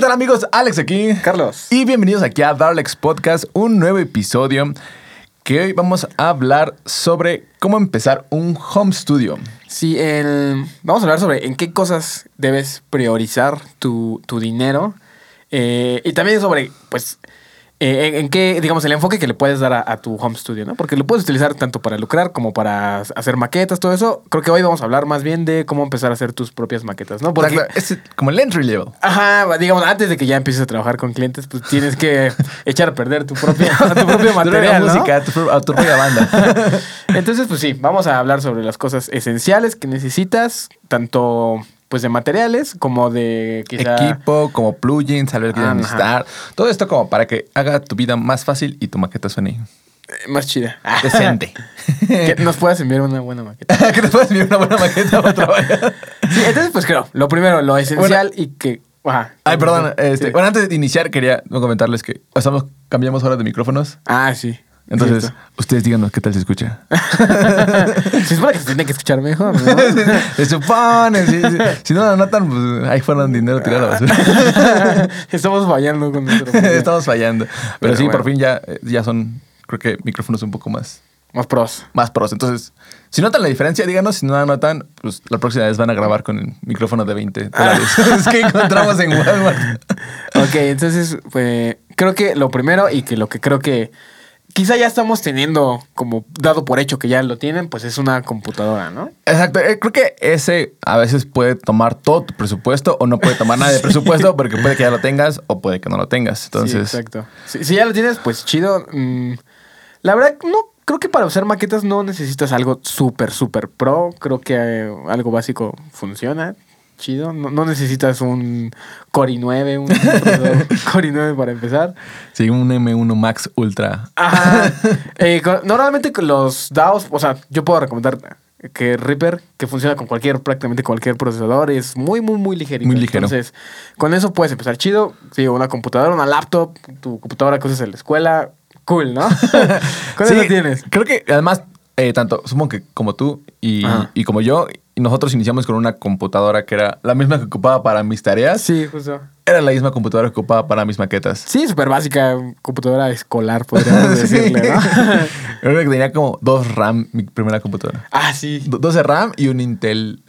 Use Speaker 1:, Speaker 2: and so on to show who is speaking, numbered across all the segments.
Speaker 1: ¿qué tal amigos? Alex aquí.
Speaker 2: Carlos.
Speaker 1: Y bienvenidos aquí a Darlex Podcast, un nuevo episodio que hoy vamos a hablar sobre cómo empezar un home studio.
Speaker 2: Sí, el- vamos a hablar sobre en qué cosas debes priorizar tu, tu dinero eh, y también sobre, pues, eh, en, qué, digamos, el enfoque que le puedes dar a, a tu home studio, ¿no? Porque lo puedes utilizar tanto para lucrar como para hacer maquetas, todo eso. Creo que hoy vamos a hablar más bien de cómo empezar a hacer tus propias maquetas, ¿no? Porque,
Speaker 1: Exacto, Es como el entry level.
Speaker 2: ajá, digamos, antes de que ya empieces a trabajar con clientes, pues tienes que echar a perder tu propia, tu propio
Speaker 1: Tu propia
Speaker 2: material, ¿no?
Speaker 1: música, tu, tu propia banda.
Speaker 2: Entonces, pues sí, vamos a hablar sobre las cosas esenciales que necesitas, tanto pues de materiales como de quizá...
Speaker 1: Equipo, como plugins, saber qué necesitar. Todo esto como para que haga tu vida más fácil y tu maqueta suene
Speaker 2: eh, más chida.
Speaker 1: decente.
Speaker 2: que nos puedas enviar una buena maqueta.
Speaker 1: que te puedas enviar una buena maqueta para trabajar.
Speaker 2: Sí, entonces, pues creo, lo primero, lo esencial y que... Ajá.
Speaker 1: Ay, perdón. Este,
Speaker 2: Sí.
Speaker 1: Bueno, antes de iniciar, quería comentarles que estamos, cambiamos ahora de micrófonos.
Speaker 2: Ah, sí.
Speaker 1: Entonces,
Speaker 2: Cierto.
Speaker 1: ustedes díganos qué tal se escucha.
Speaker 2: Se supone que se tiene que escuchar mejor, ¿no?
Speaker 1: se supone. Si no lo notan, pues ahí fueron dinero tirado a la basura.
Speaker 2: Estamos fallando con nuestro...
Speaker 1: Estamos fallando. Pero,
Speaker 2: Pero
Speaker 1: sí, por fin ya, eh, ya son, creo que micrófonos un poco más,
Speaker 2: Más pros.
Speaker 1: más pros. Entonces, si notan la diferencia, díganos. Si no la notan, pues la próxima vez van a grabar con el micrófono de 20 dólares. es que encontramos en Walmart.
Speaker 2: Ok, entonces, pues, creo que lo primero y que lo que creo que quizá ya estamos teniendo como dado por hecho que ya lo tienen, pues es una computadora, ¿no?
Speaker 1: Exacto. Eh, Creo que ese a veces puede tomar todo tu presupuesto o no puede tomar nada de presupuesto porque puede que ya lo tengas o puede que no lo tengas. Entonces,
Speaker 2: Sí, exacto. Si, si ya lo tienes, pues chido. Mm, la verdad, no, creo que para hacer maquetas no necesitas algo súper, súper pro. Creo que eh, algo básico funciona. Chido. No, no necesitas un Core i9, un Core i9 para empezar.
Speaker 1: sí, un M1 Max Ultra.
Speaker 2: Ajá. Eh, con- normalmente con los DAOs, o sea, yo puedo recomendar que Reaper, que funciona con cualquier, prácticamente cualquier procesador, es muy, muy, muy ligerito.
Speaker 1: Muy ligero.
Speaker 2: Entonces, con eso puedes empezar chido. Sí, una computadora, una laptop, tu computadora que usas en la escuela, cool, ¿no? con
Speaker 1: Sí,
Speaker 2: eso tienes.
Speaker 1: Creo que además, eh, tanto supongo que como tú y como yo, y nosotros iniciamos con una computadora que era la misma que ocupaba para mis tareas.
Speaker 2: Sí, justo.
Speaker 1: Era la misma computadora que ocupaba para mis maquetas.
Speaker 2: Sí, súper básica, computadora escolar, podríamos
Speaker 1: Sí.
Speaker 2: decirle, ¿no?
Speaker 1: Una que tenía como dos RAM, mi primera computadora.
Speaker 2: ah, sí.
Speaker 1: Do- 12 RAM y un Intel.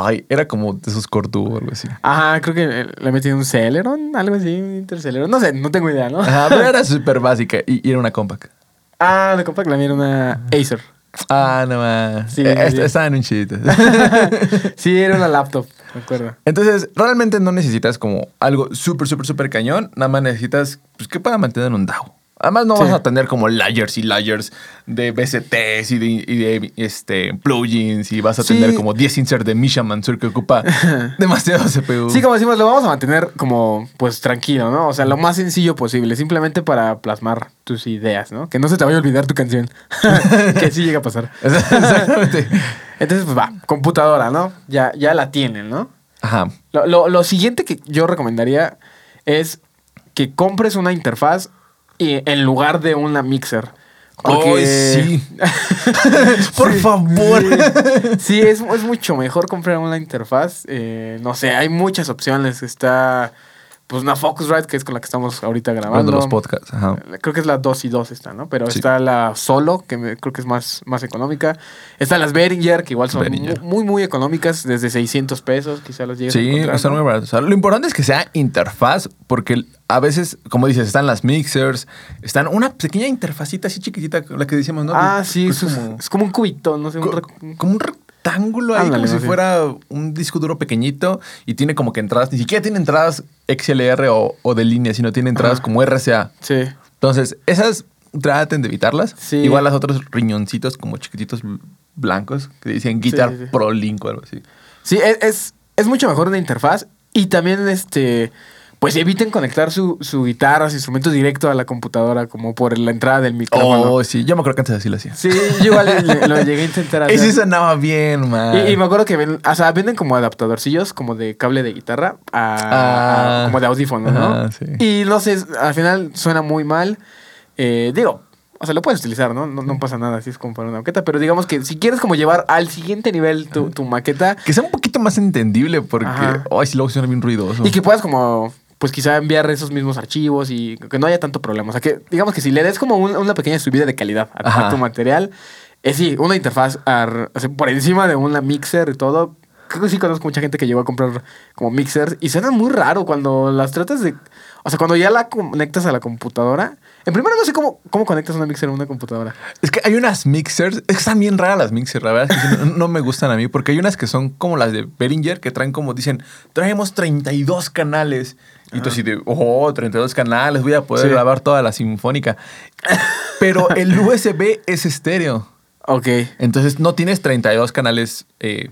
Speaker 1: Ay, era como de esos Core Duo o algo así.
Speaker 2: Ajá, creo que le metí un Celeron, algo así, un Interceleron. No sé, no tengo idea, ¿no?
Speaker 1: Ajá, pero era súper básica y, y era una compact.
Speaker 2: Ah, de compact, la mía era una Acer.
Speaker 1: Ah, no más.
Speaker 2: Sí,
Speaker 1: Eh,
Speaker 2: sí,
Speaker 1: est-
Speaker 2: sí.
Speaker 1: Estaban un chidito.
Speaker 2: sí, era una laptop, me acuerdo.
Speaker 1: Entonces, realmente no necesitas como algo súper, súper, súper cañón. Nada más necesitas, pues, que para mantener un DAO. Además, no
Speaker 2: Sí.
Speaker 1: vas a tener como layers y layers de BCTs y de, y de, este, plugins y vas a
Speaker 2: Sí.
Speaker 1: tener como 10 inserts de Misha Mansur que ocupa demasiado CPU.
Speaker 2: Sí, como decimos, lo vamos a mantener como, pues, tranquilo, ¿no? O sea, lo más sencillo posible, simplemente para plasmar tus ideas, ¿no? Que no se te vaya a olvidar tu canción. que sí llega a pasar.
Speaker 1: Exactamente.
Speaker 2: Entonces, pues va, computadora, ¿no? Ya, ya la tienen, ¿no?
Speaker 1: Ajá.
Speaker 2: Lo, lo- lo siguiente que yo recomendaría es que compres una interfaz y, en lugar de una mixer.
Speaker 1: Ay, sí. Por
Speaker 2: Sí,
Speaker 1: favor.
Speaker 2: Sí, Sí, es, es mucho mejor comprar una interfaz. eh, no sé, hay muchas opciones. Está pues una Focusrite, que es con la que estamos ahorita grabando.
Speaker 1: Los podcasts. Ajá.
Speaker 2: Creo que es la 2 y 2 esta, ¿no? Pero
Speaker 1: Sí.
Speaker 2: está la Solo, que me- creo que es más, más económica. Están las Behringer, que igual son
Speaker 1: Behringer.
Speaker 2: muy, muy económicas, desde 600 pesos, quizá las llegues
Speaker 1: Sí, están muy baratos. O sea, lo importante es que sea interfaz, porque a veces, como dices, están las mixers, están una pequeña interfacita así chiquitita, la que decíamos, ¿no?
Speaker 2: Ah, sí, es, como, es como un cubito, no sé. un
Speaker 1: co-
Speaker 2: rec-
Speaker 1: como un rectángulo ahí,
Speaker 2: Ándale,
Speaker 1: como si fuera un disco duro pequeñito y tiene como que entradas, ni siquiera tiene entradas XLR o, o de línea, sino tiene entradas
Speaker 2: Ajá.
Speaker 1: como RCA.
Speaker 2: Sí.
Speaker 1: Entonces, esas traten de evitarlas.
Speaker 2: Sí.
Speaker 1: Igual las otros riñoncitos como chiquititos bl- blancos que dicen Guitar. Pro Link o algo así.
Speaker 2: Sí, es, es, es mucho mejor una interfaz y también este pues eviten conectar su, su guitarra, su instrumento directo a la computadora como por la entrada del micrófono.
Speaker 1: Oh, sí, yo me acuerdo que antes así lo hacía.
Speaker 2: Sí, yo igual lo llegué a intentar hacer.
Speaker 1: Y sí sonaba bien, man.
Speaker 2: Y, y me acuerdo que ven, o sea, venden como adaptadorcillos como de cable de guitarra a, a-
Speaker 1: Ah.
Speaker 2: como de audífono, ¿no?
Speaker 1: Ajá, sí.
Speaker 2: Y no sé, al final suena muy mal. Eh, digo, o sea, lo puedes utilizar, ¿no? No, no pasa nada, así es como para una maqueta. Pero digamos que si quieres como llevar al siguiente nivel tu, tu maqueta
Speaker 1: Que sea un poquito más entendible porque, ay, si luego suena bien ruidoso.
Speaker 2: y que puedas como pues quizá enviar esos mismos archivos y que no haya tanto problema. O sea, que digamos que si le des como un- una pequeña subida de calidad a, tu material, es sí, una interfaz ar- o sea, por encima de una mixer y todo. Creo que sí conozco mucha gente que llegó a comprar como mixers y suenan muy raro cuando las tratas de... O sea, cuando ya la conectas a la computadora. En primero no sé cómo, cómo conectas una mixer a una computadora.
Speaker 1: Es que hay unas mixers, es que están bien raras las mixers, la verdad es que no, no me gustan a mí, porque hay unas que son como las de Behringer, que traen como, dicen, traemos 32 canales. Y tú así de, oh, 32 canales, voy a poder
Speaker 2: Sí.
Speaker 1: grabar toda la sinfónica. Pero el USB es estéreo.
Speaker 2: Ok.
Speaker 1: Entonces no tienes 32 canales eh,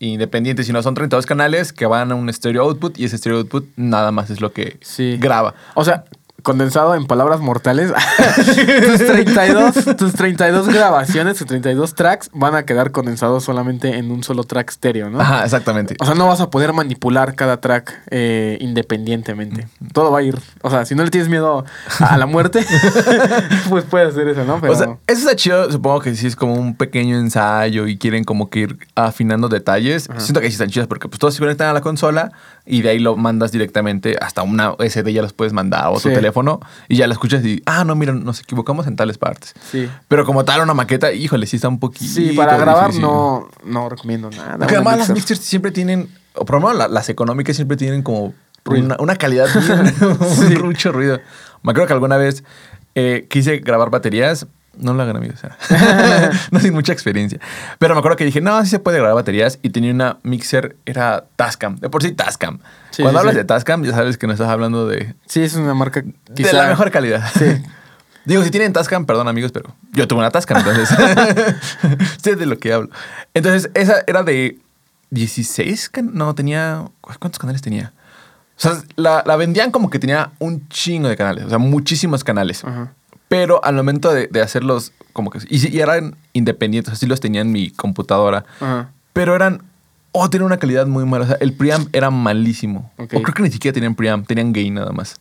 Speaker 1: independientes, sino son 32 canales que van a un stereo output y ese stereo output nada más es lo que
Speaker 2: Sí.
Speaker 1: graba.
Speaker 2: O sea, condensado en palabras mortales, tus, 32, tus 32 grabaciones, tus 32 tracks van a quedar condensados solamente en un solo track estéreo, ¿no?
Speaker 1: Ajá, exactamente.
Speaker 2: O sea, no vas a poder manipular cada track eh, independientemente. Todo va a ir. O sea, si no le tienes miedo a la muerte, pues puedes hacer eso, ¿no? Pero
Speaker 1: O sea, eso está chido. Supongo que sí es como un pequeño ensayo y quieren como que ir afinando detalles. Siento que sí están chidas porque pues todos se conectan a la consola y de ahí lo mandas directamente hasta una SD ya los puedes mandar o tu
Speaker 2: Sí.
Speaker 1: teléfono y ya lo escuchas y, ah, no, mira, nos equivocamos en tales partes.
Speaker 2: sí.
Speaker 1: Pero como tal, una maqueta, híjole, sí está un poquito.
Speaker 2: Sí, para grabar
Speaker 1: difícil.
Speaker 2: no, no recomiendo nada.
Speaker 1: Porque además las
Speaker 2: mixer.
Speaker 1: mixers siempre tienen, o por lo menos la- las económicas siempre tienen como una, una calidad bien,
Speaker 2: Sí.
Speaker 1: mucho ruido. Me acuerdo que alguna vez eh, quise grabar baterías. No lo hagan, amigos. no sin mucha experiencia. Pero me acuerdo que dije, no, sí se puede grabar baterías. Y tenía una mixer, era Tascam. De por sí, Tascam.
Speaker 2: Sí,
Speaker 1: Cuando
Speaker 2: sí,
Speaker 1: hablas
Speaker 2: sí.
Speaker 1: de Tascam, ya sabes que no estás hablando de,
Speaker 2: Sí, es una marca
Speaker 1: de la mejor calidad.
Speaker 2: Sí.
Speaker 1: Digo, si tienen Tascam, perdón amigos, pero yo tuve una Tascam, entonces sé de lo que hablo. Entonces, esa era de 16, can- no, tenía, ¿cuántos canales tenía? O sea, la, la vendían como que tenía un chingo de canales, o sea, muchísimos canales.
Speaker 2: Ajá.
Speaker 1: Pero al momento de, de hacerlos, como que, y, y eran independientes, así los tenía en mi computadora,
Speaker 2: Ajá.
Speaker 1: pero eran, oh, tenían una calidad muy mala, o sea, el preamp era malísimo. O creo que ni siquiera tenían preamp, tenían gain nada más.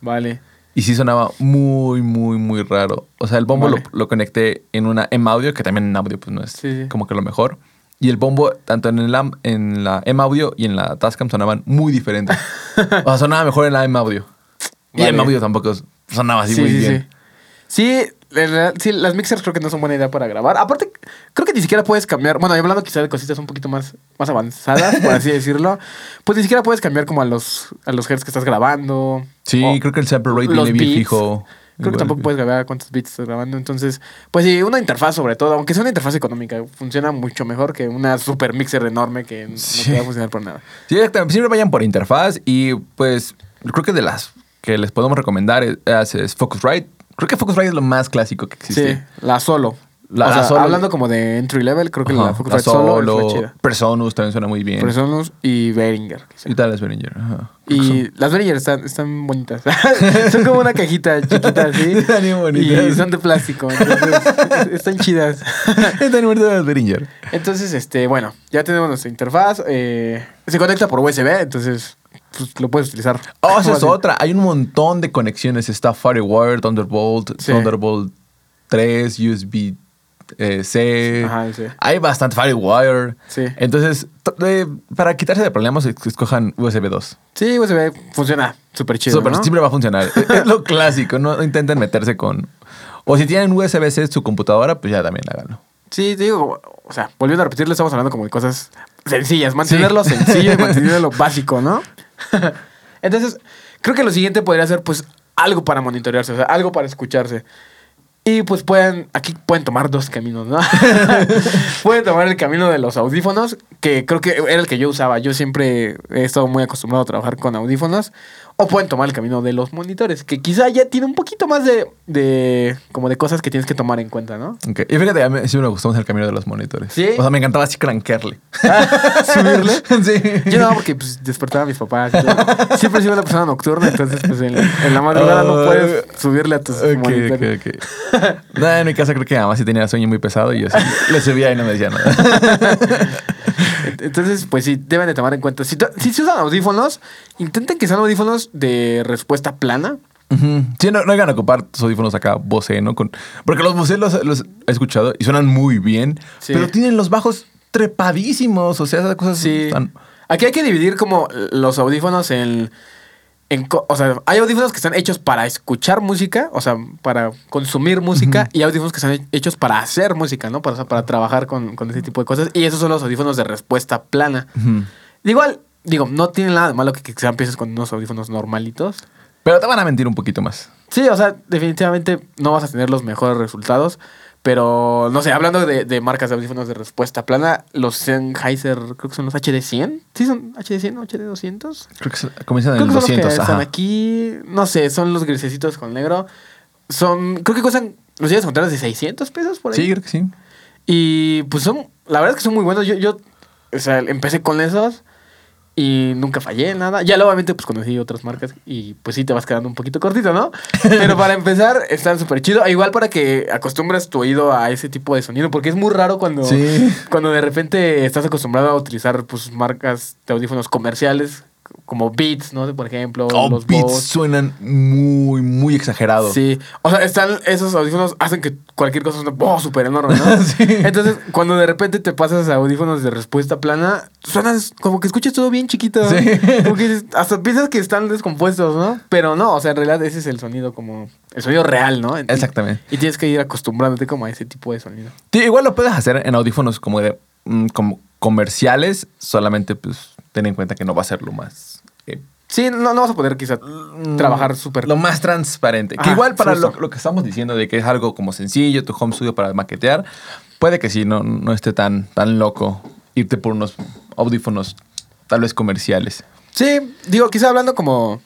Speaker 2: Vale.
Speaker 1: Y sí sonaba muy, muy, muy raro. O sea, el bombo
Speaker 2: Vale.
Speaker 1: lo, lo conecté en una M audio, que también en audio pues no es
Speaker 2: Sí, sí.
Speaker 1: como que lo mejor. Y el bombo, tanto en, el en la M audio y en la Tascam sonaban muy diferentes. o sea, sonaba mejor en la M audio. Y
Speaker 2: Vale.
Speaker 1: en M audio tampoco sonaba así
Speaker 2: sí,
Speaker 1: muy
Speaker 2: sí,
Speaker 1: bien.
Speaker 2: Sí. Sí, en realidad, sí, las mixers creo que no son buena idea para grabar. Aparte, creo que ni siquiera puedes cambiar. Bueno, y hablando quizá de cositas un poquito más, más avanzadas, por así decirlo. Pues ni siquiera puedes cambiar como a los, a los hertz que estás grabando.
Speaker 1: Sí,
Speaker 2: O
Speaker 1: creo que el sample rate viene bien fijo.
Speaker 2: Creo que tampoco puedes grabar cuántos bits estás grabando. Entonces, pues sí, una interfaz sobre todo, aunque sea una interfaz económica, funciona mucho mejor que una super mixer enorme que no te va a funcionar por nada.
Speaker 1: Sí, exactamente. Siempre vayan por interfaz y pues creo que de las que les podemos recomendar es, es Focusrite. Creo que Focusrite es lo más clásico que existe.
Speaker 2: Sí, la solo.
Speaker 1: La-
Speaker 2: O
Speaker 1: la
Speaker 2: sea,
Speaker 1: solo.
Speaker 2: Hablando como de entry level, creo que
Speaker 1: Ajá,
Speaker 2: la Focusrite solo, es la chida.
Speaker 1: Presonus también suena muy bien.
Speaker 2: Presonus y Behringer.
Speaker 1: Y tal es Behringer. Ajá.
Speaker 2: Y las Behringer están, están bonitas. son como una cajita chiquita así.
Speaker 1: Están bien bonitas.
Speaker 2: Y son de plástico. Entonces, están chidas.
Speaker 1: Están muertos las Behringer.
Speaker 2: Entonces, este, bueno, ya tenemos nuestra interfaz. eh, se conecta por USB, entonces pues, lo puedes utilizar.
Speaker 1: Oh, esa es otra. Hay un montón de conexiones. Está Firewire, Thunderbolt,
Speaker 2: Sí.
Speaker 1: Thunderbolt 3, USB eh, C.
Speaker 2: Ajá, sí.
Speaker 1: Hay bastante Firewire.
Speaker 2: Sí.
Speaker 1: Entonces, para quitarse de problemas, es- escojan USB 2.
Speaker 2: Sí, USB funciona súper chido.
Speaker 1: Súper,
Speaker 2: ¿no?
Speaker 1: Siempre va a funcionar. es, es lo clásico. No, intenten meterse con. O si tienen USB-C en su computadora, pues ya también háganlo.
Speaker 2: Sí, digo, o sea, volviendo a repetirlo, estamos hablando como de cosas sencillas, mantenerlo sencillo y mantenerlo básico, ¿no? Entonces, creo que lo siguiente podría ser, pues, algo para monitorearse, o sea, algo para escucharse. Y pues pueden, aquí pueden tomar dos caminos, ¿no? pueden tomar el camino de los audífonos, que creo que era el que yo usaba. Yo siempre he estado muy acostumbrado a trabajar con audífonos. O pueden tomar el camino de los monitores, que quizá ya tiene un poquito más de, de como de cosas que tienes que tomar en cuenta, ¿no?
Speaker 1: Ok. Y fíjate, a mí sí me gustó más el camino de los monitores.
Speaker 2: ¿Sí?
Speaker 1: O sea, me encantaba así cranquearle.
Speaker 2: ¿Subirle?
Speaker 1: sí.
Speaker 2: Yo no, porque pues, despertaba a mis papás. Yo siempre he sido una persona nocturna, entonces pues en, en la madrugada no puedes subirle a tus
Speaker 1: Ok,
Speaker 2: monitores.
Speaker 1: ok, ok. No, en mi casa creo que además sí tenía sueño muy pesado y yo sí le subía y no me decía nada.
Speaker 2: Entonces, pues sí, deben de tomar en cuenta. Si, si se usan audífonos, intenten que sean audífonos de respuesta plana.
Speaker 1: Sí, no, no hagan ocupar tus audífonos acá Bose, ¿no? Con, porque los Bose los, los he escuchado y suenan muy bien,
Speaker 2: Sí.
Speaker 1: pero tienen los bajos trepadísimos. O sea, esas cosas
Speaker 2: Sí.
Speaker 1: están...
Speaker 2: Aquí hay que dividir como los audífonos en, en o sea, hay audífonos que están hechos para escuchar música, o sea, para consumir música, y hay audífonos que están hechos para hacer música, ¿no? Para, o sea, para trabajar con, con ese tipo de cosas. Y esos son los audífonos de respuesta plana. Igual, digo, no tiene nada de malo que, que sean piezas con unos audífonos normalitos.
Speaker 1: Pero te van a mentir un poquito más.
Speaker 2: Sí, o sea, definitivamente no vas a tener los mejores resultados. Pero, no sé, hablando de, de marcas de audífonos de respuesta plana, los Sennheiser, creo que son los HD100. ¿Sí son HD100 o HD200?
Speaker 1: Creo que se- comienzan en
Speaker 2: Creo
Speaker 1: el
Speaker 2: que son
Speaker 1: 200.
Speaker 2: los que están aquí. No sé, son los grisecitos con negro. Son, creo que cuestan, los llegas a encontrar de 600 pesos por ahí.
Speaker 1: Sí, creo que sí.
Speaker 2: Y pues son, la verdad es que son muy buenos. Yo, yo, o sea, empecé con esos y nunca fallé en nada. Ya obviamente, pues conocí otras marcas y pues sí te vas quedando un poquito cortito, ¿no? Pero para empezar, están súper chido. Igual para que acostumbres tu oído a ese tipo de sonido, porque es muy raro cuando,
Speaker 1: Sí.
Speaker 2: cuando de repente estás acostumbrado a utilizar pues marcas de audífonos comerciales como Beats, ¿no? Por ejemplo,
Speaker 1: Oh,
Speaker 2: los
Speaker 1: beats suenan muy, muy exagerados.
Speaker 2: Sí, o sea, están esos audífonos hacen que cualquier cosa suene oh, súper enorme, ¿no?
Speaker 1: Sí.
Speaker 2: Entonces, cuando de repente te pasas a audífonos de respuesta plana, suenas como que escuchas todo bien chiquito.
Speaker 1: Sí.
Speaker 2: Como que hasta piensas que están descompuestos, ¿no? Pero no, o sea, en realidad ese es el sonido como el sonido real, ¿no? Y-
Speaker 1: Exactamente.
Speaker 2: Y tienes que ir acostumbrándote como a ese tipo de sonido.
Speaker 1: Sí, igual lo puedes hacer en audífonos como de mm, como comerciales, solamente pues ten en cuenta que no va a ser lo más eh,
Speaker 2: Sí, no, no vas a poder quizá trabajar súper...
Speaker 1: lo más transparente. Que
Speaker 2: Ajá,
Speaker 1: igual para lo, lo que estamos diciendo de que es algo como sencillo, tu home studio para maquetear, puede que sí, no, no esté tan, tan loco irte por unos audífonos tal vez comerciales.
Speaker 2: Sí, digo, quizá hablando como...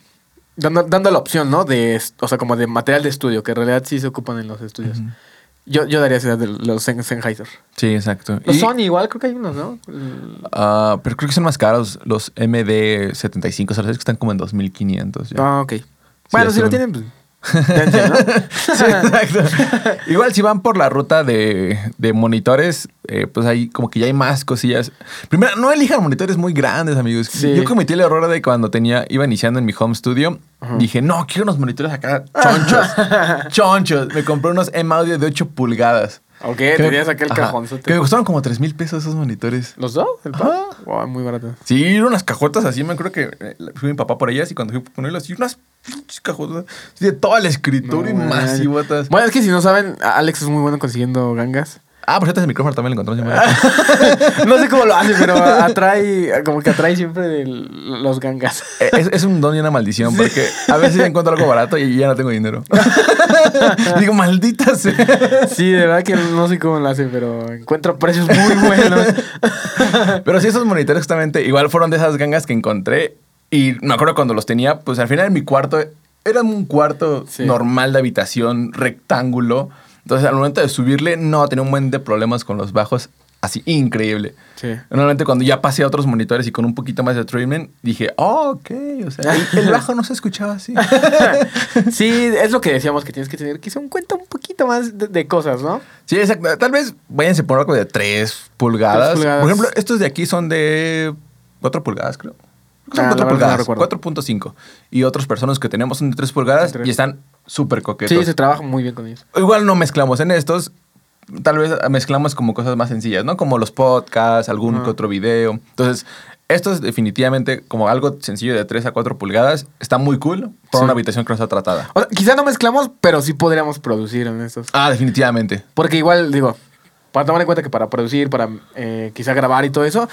Speaker 2: Dando, dando la opción, ¿no? De, o sea, como de material de estudio, que en realidad sí se ocupan en los estudios. Yo, yo daría esa de los Sen- Sennheiser.
Speaker 1: Sí, exacto.
Speaker 2: Los
Speaker 1: Y-
Speaker 2: Sony igual, creo que hay unos, ¿no?
Speaker 1: Ah, pero creo que son más caros los MD75, ¿sabes? Que están como en 2500. ya.
Speaker 2: Ah, ok. Bueno, si lo tienen, pues... dense, ¿no?
Speaker 1: Sí, exacto. Igual si van por la ruta de, de monitores, eh, pues ahí como que ya hay más cosillas. Primero, no elijan monitores muy grandes, amigos.
Speaker 2: Sí.
Speaker 1: Yo cometí el error de cuando tenía, iba iniciando en mi home studio, dije, no, quiero unos monitores acá chonchos. chonchos. Me compré unos M-Audio de 8 pulgadas.
Speaker 2: Ok,
Speaker 1: me-
Speaker 2: tenías aquel
Speaker 1: ajá,
Speaker 2: cajonzote.
Speaker 1: Que me costaron como 3 mil pesos esos monitores.
Speaker 2: ¿Los dos? ¿El
Speaker 1: Ajá.
Speaker 2: par? Wow, muy barato.
Speaker 1: Sí, eran unas cajotas así, me acuerdo que eh, fui mi papá por ellas y cuando fui a ponerlas así, unas pinches cajotas así de todo el escritorio
Speaker 2: No,
Speaker 1: y
Speaker 2: man.
Speaker 1: masivotas.
Speaker 2: Bueno, es que si no saben, Alex es muy bueno consiguiendo gangas.
Speaker 1: Ah, por cierto, ese micrófono también lo encontramos
Speaker 2: no sé cómo lo hace, pero atrae, como que atrae siempre el- los gangas.
Speaker 1: Eh, es, es un don y una maldición porque a veces encuentro algo barato y ya no tengo dinero. Digo, maldita sea.
Speaker 2: Sí, de verdad que no sé cómo lo hace, pero encuentra precios muy buenos.
Speaker 1: Pero sí, esos monitores justamente igual fueron de esas gangas que encontré y me acuerdo cuando los tenía, pues al final en mi cuarto era un cuarto
Speaker 2: Sí.
Speaker 1: normal de habitación, rectángulo. Entonces al momento de subirle no tenía un buen de problemas con los bajos, así increíble.
Speaker 2: Sí.
Speaker 1: Normalmente cuando ya pasé a otros monitores y con un poquito más de treatment, dije, oh, ok, o sea, el, el bajo no se escuchaba así.
Speaker 2: Sí, es lo que decíamos que tienes que tener quizá en cuenta un poquito más de, de cosas, ¿no?
Speaker 1: Sí, exacto. Tal vez váyanse por algo de 3 pulgadas.
Speaker 2: Tres pulgadas.
Speaker 1: Por ejemplo, estos de aquí son de 4 pulgadas, creo. Son
Speaker 2: Ah, la
Speaker 1: 4
Speaker 2: verdad no
Speaker 1: pulgadas,
Speaker 2: recuerdo.
Speaker 1: 4.5. Y otras personas que tenemos son de 3 pulgadas y están súper coquetos.
Speaker 2: Sí, se trabaja muy bien con ellos.
Speaker 1: Igual no mezclamos en estos. Tal vez mezclamos como cosas más sencillas, ¿no? Como los podcasts, algún que otro video. Entonces, estos definitivamente, como algo sencillo de 3 a 4 pulgadas, está muy cool
Speaker 2: Sí.
Speaker 1: una habitación que no está tratada.
Speaker 2: O sea, quizá no mezclamos, pero sí podríamos producir en estos.
Speaker 1: Ah, definitivamente.
Speaker 2: Porque igual, digo, para tomar en cuenta que para producir, para eh, quizá grabar y todo eso,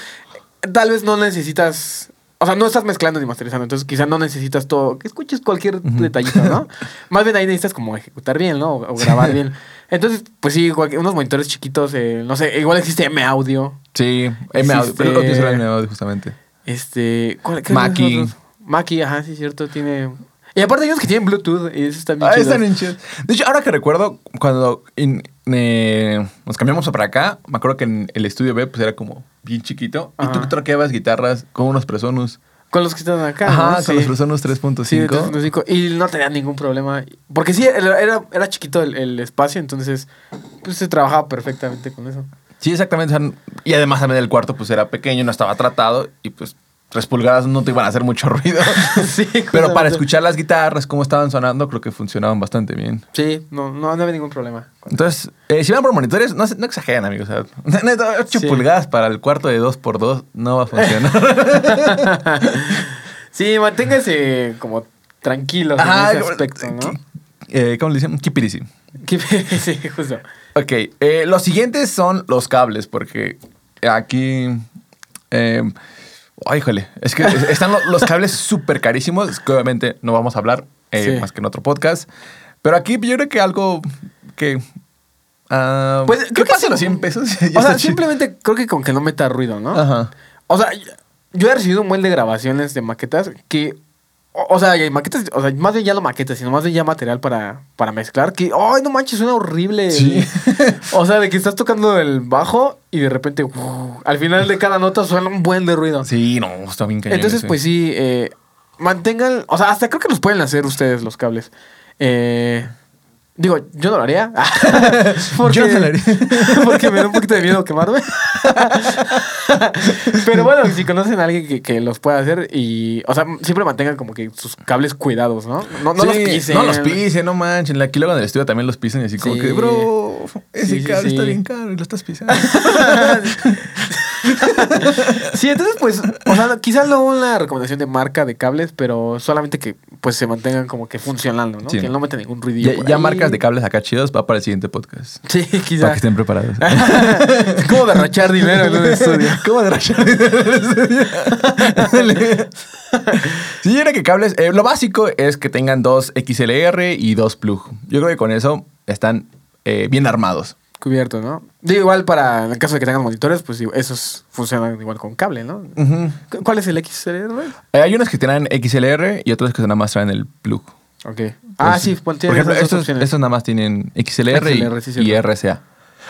Speaker 2: tal vez no necesitas. O sea, no estás mezclando ni masterizando, entonces quizá no necesitas todo, que escuches cualquier detallito, ¿no? Más bien ahí necesitas como ejecutar bien, ¿no? O, o grabar bien. Entonces, pues sí, unos monitores chiquitos, eh, no sé, igual existe M Audio.
Speaker 1: Sí, M audio.
Speaker 2: Existe-
Speaker 1: Pero lo que será M audio, justamente.
Speaker 2: Este. ¿cuál, qué otros? Mackie, ajá, sí, cierto, tiene. Y aparte hay unos que tienen Bluetooth y eso está bien
Speaker 1: Ah,
Speaker 2: chido.
Speaker 1: están bien chidos. De hecho, ahora que recuerdo, cuando in- eh, nos cambiamos para acá, me acuerdo que en el estudio B pues era como bien chiquito. Y tú troqueabas guitarras con unos Presonus.
Speaker 2: Con los que están acá.
Speaker 1: Ajá,
Speaker 2: ¿no?
Speaker 1: con
Speaker 2: Sí.
Speaker 1: los Presonus 3.5.
Speaker 2: Sí, de 3.5. Y no tenía ningún problema. Porque sí, era, era, chiquito el, el espacio, entonces pues se trabajaba perfectamente con eso.
Speaker 1: Sí, exactamente. y además también el cuarto pues era pequeño, no estaba tratado y pues tres pulgadas no te iban a hacer mucho ruido.
Speaker 2: sí,
Speaker 1: Pero para escuchar las guitarras, cómo estaban sonando, creo que funcionaban bastante bien.
Speaker 2: Sí, no, no, no había ningún problema.
Speaker 1: Entonces, eh, si van por monitores, no, no exageren, amigos. O sea, neta, 8
Speaker 2: Sí.
Speaker 1: pulgadas para el cuarto de 2x2 no va a funcionar.
Speaker 2: Sí, manténgase como tranquilos
Speaker 1: Ajá,
Speaker 2: en ese aspecto, ¿no?
Speaker 1: eh, ¿Cómo le dicen?
Speaker 2: Que- sí, justo.
Speaker 1: Ok, eh, los siguientes son los cables, porque aquí... Eh, ay, híjole, es que es- están lo- los cables súper carísimos, que obviamente no vamos a hablar eh,
Speaker 2: Sí.
Speaker 1: más que en otro podcast. Pero aquí yo creo que algo que... ah,
Speaker 2: Pues,
Speaker 1: ¿Qué
Speaker 2: creo que
Speaker 1: pasa
Speaker 2: sí.
Speaker 1: los 100 pesos?
Speaker 2: O sea, simplemente creo que con que no meta ruido, ¿no?
Speaker 1: Ajá.
Speaker 2: O sea, yo he recibido un buen de grabaciones de maquetas que. O, o sea, y maquetas, o sea, más bien ya no maquetas, sino más bien ya material para, para mezclar. Que, ay, no manches, suena horrible.
Speaker 1: Sí.
Speaker 2: O sea, de que estás tocando el bajo y de repente, uf, al final de cada nota suena un buen de ruido.
Speaker 1: Sí, no, está bien cañón
Speaker 2: Entonces,
Speaker 1: ese.
Speaker 2: pues sí, eh, mantengan. O sea, hasta creo que los pueden hacer ustedes los cables. Eh, digo, yo no lo haría. porque,
Speaker 1: Yo no lo haría.
Speaker 2: porque me da un poquito de miedo quemarme. Pero bueno, si conocen a alguien que, que los pueda hacer y. O sea, siempre mantengan como que sus cables cuidados, ¿no? No, no los pisen.
Speaker 1: No los pisen, no manchen. Aquí luego en el estudio también los pisan y así como
Speaker 2: Sí.
Speaker 1: que, bro, ese
Speaker 2: Sí,
Speaker 1: cable está bien caro y lo estás pisando.
Speaker 2: Sí, entonces, pues, o sea, quizás no una recomendación de marca de cables, pero solamente que pues se mantengan como que funcionando, ¿no?
Speaker 1: Sí.
Speaker 2: Que no meten ningún ruidillo.
Speaker 1: ya
Speaker 2: por
Speaker 1: ya
Speaker 2: ahí.
Speaker 1: marcas de cables acá chidos va para el siguiente podcast.
Speaker 2: Sí,
Speaker 1: Para
Speaker 2: quizás.
Speaker 1: que estén preparados.
Speaker 2: ¿Cómo derrochar dinero en un estudio?
Speaker 1: ¿Cómo derrochar dinero en el estudio? Sí, creo que cables, eh, lo básico es que tengan dos XLR y dos plug. Yo creo que con eso están eh, bien armados.
Speaker 2: Cubierto, ¿no? Digo, igual para en el caso de que tengan monitores, pues esos funcionan igual con cable, ¿no?
Speaker 1: Ujú.
Speaker 2: ¿Cu- ¿Cuál es el XLR?
Speaker 1: Eh, hay unos que tienen XLR y otros que nada más traen el plug.
Speaker 2: Ok. Ah,
Speaker 1: Pues,
Speaker 2: sí, bueno,
Speaker 1: Por
Speaker 2: tienen
Speaker 1: ejemplo,
Speaker 2: esas dos
Speaker 1: estos, nada más tienen XLR, y-
Speaker 2: sí.
Speaker 1: RCA.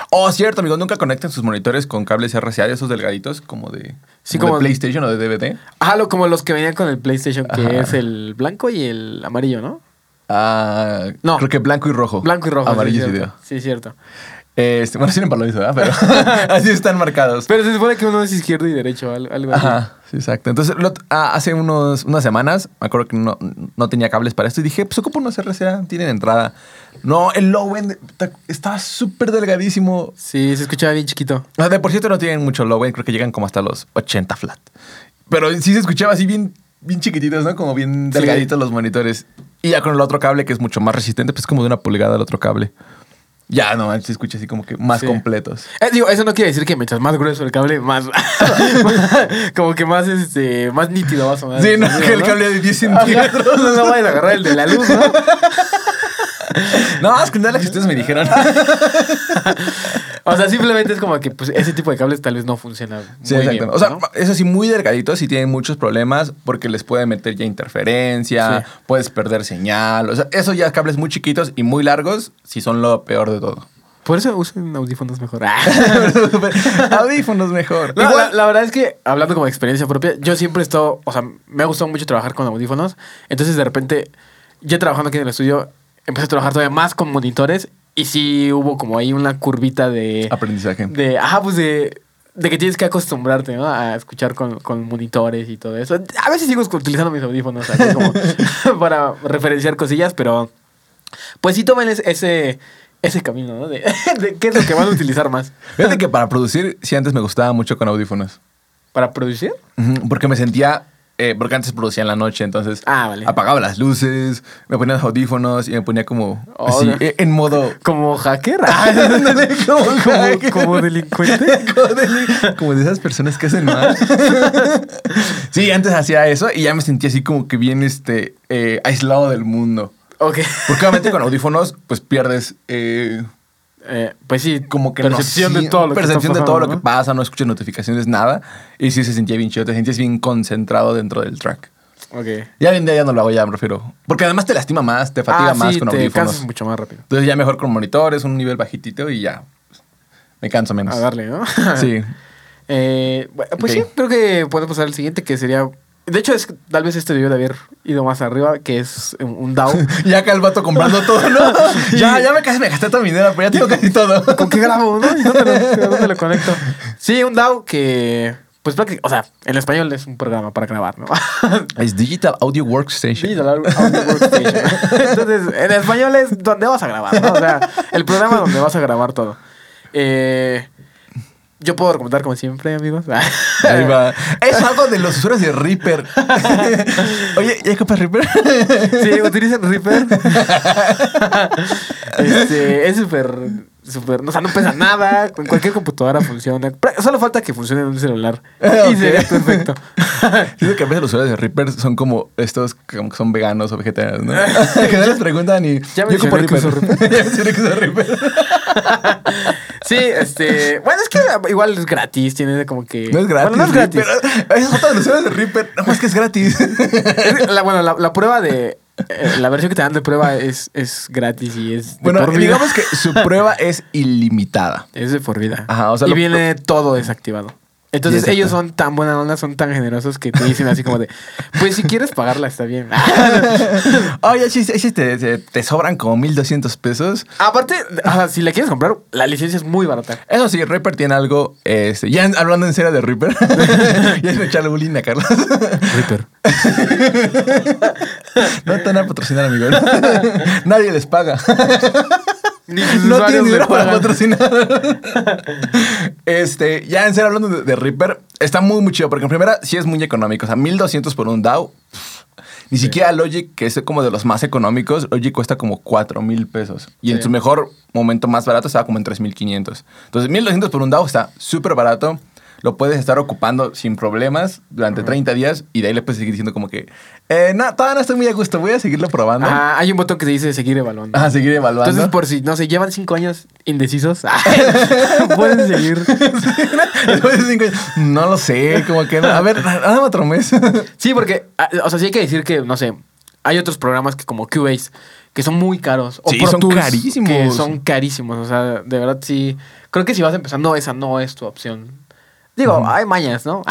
Speaker 1: Oh, cierto, amigos, nunca conecten sus monitores con cables RCA, de esos delgaditos, como de,
Speaker 2: Sí,
Speaker 1: como
Speaker 2: como-
Speaker 1: de PlayStation o de DVD.
Speaker 2: Ah, lo, como los que venían con el PlayStation, que
Speaker 1: Ajá.
Speaker 2: es el blanco y el amarillo, ¿no?
Speaker 1: Ah,
Speaker 2: No.
Speaker 1: Creo que blanco y rojo.
Speaker 2: Blanco y rojo.
Speaker 1: Amarillo
Speaker 2: sí, cierto.
Speaker 1: video.
Speaker 2: Sí, cierto.
Speaker 1: Este, bueno, tienen palomitas, ¿verdad? Pero así están marcados.
Speaker 2: Pero se supone que uno es izquierdo y derecho, al- algo así.
Speaker 1: Ajá, sí, exacto. Entonces, lo- ah, hace unos, unas semanas, me acuerdo que no, no tenía cables para esto y dije, pues ocupo unos RCA, tienen entrada. No, el low end ta- estaba súper delgadísimo.
Speaker 2: Sí, se escuchaba bien chiquito.
Speaker 1: De por cierto no tienen mucho low end, creo que llegan como hasta los 80 flat. Pero sí se escuchaba así bien, bien chiquititos, ¿no? Como bien
Speaker 2: Sí.
Speaker 1: delgaditos los monitores. Y ya con el otro cable que es mucho más resistente, pues como de una pulgada el otro cable. Ya, no, se escucha así como que más
Speaker 2: Sí.
Speaker 1: completos.
Speaker 2: Eh, digo, eso no quiere decir que mientras más grueso el cable, más. como que más, este, más nítido va a sonar.
Speaker 1: Sí, no, que el cable de 10 centímetros.
Speaker 2: No, no vayas a agarrar el de la luz, ¿no?
Speaker 1: No, es que nada que ustedes me dijeron.
Speaker 2: O sea, simplemente es como que pues, ese tipo de cables tal vez no funciona.
Speaker 1: Sí,
Speaker 2: muy bien,
Speaker 1: o sea,
Speaker 2: ¿no?
Speaker 1: eso sí, muy delgaditos y tienen muchos problemas porque les puede meter ya interferencia,
Speaker 2: Sí.
Speaker 1: puedes perder señal. O sea, eso ya cables muy chiquitos y muy largos si son lo peor de todo.
Speaker 2: Por eso usen audífonos mejor. Ah.
Speaker 1: Audífonos mejor.
Speaker 2: No,
Speaker 1: Igual-
Speaker 2: la, la verdad es que, hablando como de experiencia propia, yo siempre he estado, o sea, me ha gustado mucho trabajar con audífonos. Entonces, de repente, ya trabajando aquí en el estudio, empecé a trabajar todavía más con monitores. Y sí hubo como ahí una curvita de...
Speaker 1: aprendizaje.
Speaker 2: De, ajá, pues de, de que tienes que acostumbrarte, ¿no? A escuchar con, con monitores y todo eso. A veces sigo utilizando mis audífonos como para referenciar cosillas, pero pues sí tomen es- ese, ese camino, ¿no? De, de qué es lo que van a utilizar más.
Speaker 1: Fíjate que para producir, sí, antes me gustaba mucho con audífonos.
Speaker 2: ¿Para producir?
Speaker 1: Porque me sentía. Eh, porque antes producía en la noche, entonces
Speaker 2: Ah, vale.
Speaker 1: apagaba las luces, me ponía los audífonos y me ponía como
Speaker 2: Oh,
Speaker 1: así,
Speaker 2: no.
Speaker 1: eh, en modo.
Speaker 2: ¿Como hacker?
Speaker 1: Como,
Speaker 2: ¿Como,
Speaker 1: hacker.
Speaker 2: como delincuente?
Speaker 1: como, de, como de esas personas que hacen mal. sí, antes hacía eso y ya me sentía así como que bien este, eh, aislado del mundo.
Speaker 2: Ok.
Speaker 1: Porque obviamente con audífonos, pues pierdes eh,
Speaker 2: Eh, pues sí,
Speaker 1: como que
Speaker 2: percepción de todo lo que
Speaker 1: percepción de todo lo que pasa, no escuchas notificaciones, nada. Y sí se sentía bien chido, te sentías bien concentrado dentro del track.
Speaker 2: ¿no? Ok.
Speaker 1: Ya hoy en día ya no lo hago, ya me refiero. Porque además te lastima más, te fatiga
Speaker 2: Ah,
Speaker 1: más
Speaker 2: sí,
Speaker 1: con
Speaker 2: te cansas mucho más rápido.
Speaker 1: Entonces ya mejor con monitores, un nivel bajitito y ya. Me canso menos.
Speaker 2: A darle, ¿no?
Speaker 1: Sí.
Speaker 2: Eh, pues sí, creo que podemos pasar al siguiente, que sería... De hecho, es tal vez este debió de haber ido más arriba, que es un, DAO.
Speaker 1: Ya acá el vato comprando todo, ¿no? ya, ya me casi me gasté toda mi dinero, pero ya tengo casi todo.
Speaker 2: ¿Con qué grabo, no? ¿Y dónde lo, dónde lo conecto? Sí, un DAO que... Pues o sea, en español es un programa para grabar, ¿no?
Speaker 1: Es Digital Audio Workstation.
Speaker 2: Digital Audio Workstation. Entonces, en español es donde vas a grabar, ¿no? O sea, el programa donde vas a grabar todo. Eh, Yo puedo recomendar como siempre, amigos.
Speaker 1: Ahí va. Es algo de los usuarios de Reaper. Oye, ¿ya copas Reaper?
Speaker 2: sí, utilizan Reaper. este, es súper, súper, o sea, no pesa nada. En cualquier computadora funciona. Solo falta que funcione en un celular. Y
Speaker 1: ok.
Speaker 2: sería perfecto.
Speaker 1: Siento que a veces los usuarios de Reaper son como estos que como que son veganos o vegetarianos, ¿no? que no les preguntan y...
Speaker 2: Ya
Speaker 1: yo
Speaker 2: mencioné que uso Reaper.
Speaker 1: ya mencioné que uso Reaper.
Speaker 2: Sí, este. Bueno, es que igual es gratis, tiene como que.
Speaker 1: No es gratis.
Speaker 2: Bueno, no es gratis.
Speaker 1: Pero es otra de los usuarios de Reaper. No, es que es gratis.
Speaker 2: Es- la, bueno, la, la prueba de. Eh, la versión que te dan de prueba es, es gratis y es de
Speaker 1: bueno,
Speaker 2: por vida.
Speaker 1: digamos que su prueba es ilimitada.
Speaker 2: Es de por vida.
Speaker 1: Ajá, o sea,
Speaker 2: y
Speaker 1: lo-
Speaker 2: viene todo desactivado. Entonces ellos son tan buena onda, son tan generosos que te dicen así como de, pues si quieres pagarla está bien.
Speaker 1: Oye, si, si te, te- te sobran como 1200 pesos.
Speaker 2: Aparte, o sea, si la quieres comprar, la licencia es muy barata.
Speaker 1: Eso sí, Reaper tiene algo. Este, ya hablando en serio de Reaper. ya es echarle bullying a Carlos.
Speaker 2: Reaper.
Speaker 1: no te van a patrocinar, amigo. Nadie les paga.
Speaker 2: Ni
Speaker 1: no
Speaker 2: le
Speaker 1: dinero para patrocinar. este, ya en serio hablando de, de Reaper, está muy, muy chido. Porque en primera, sí es muy económico. O sea, 1200 por un DAO. pff, Ni siquiera Logic, que es como de los más económicos, Logic cuesta como 4000 pesos. Y en su mejor momento más barato estaba como en 3500. Entonces, 1200 por un DAO está súper barato. Lo puedes estar ocupando sin problemas durante 30 días y de ahí le puedes seguir diciendo como que, eh, no, todavía no estoy muy a gusto, voy a seguirlo probando.
Speaker 2: Ajá, hay un botón que se dice seguir evaluando.
Speaker 1: A seguir evaluando.
Speaker 2: Entonces, por si, no sé, llevan cinco años indecisos, pueden seguir.
Speaker 1: Después de cinco años, no lo sé, como que no. A ver, dame otro mes.
Speaker 2: Sí, porque, ah, o sea, sí hay que decir que, no sé, hay otros programas que como Cubase que son muy caros. O
Speaker 1: Sí,
Speaker 2: Pro
Speaker 1: son
Speaker 2: Tools,
Speaker 1: carísimos.
Speaker 2: Que son carísimos. O sea, de verdad sí. Creo que si vas empezando, esa no es tu opción. Digo, hay mañas, ¿no?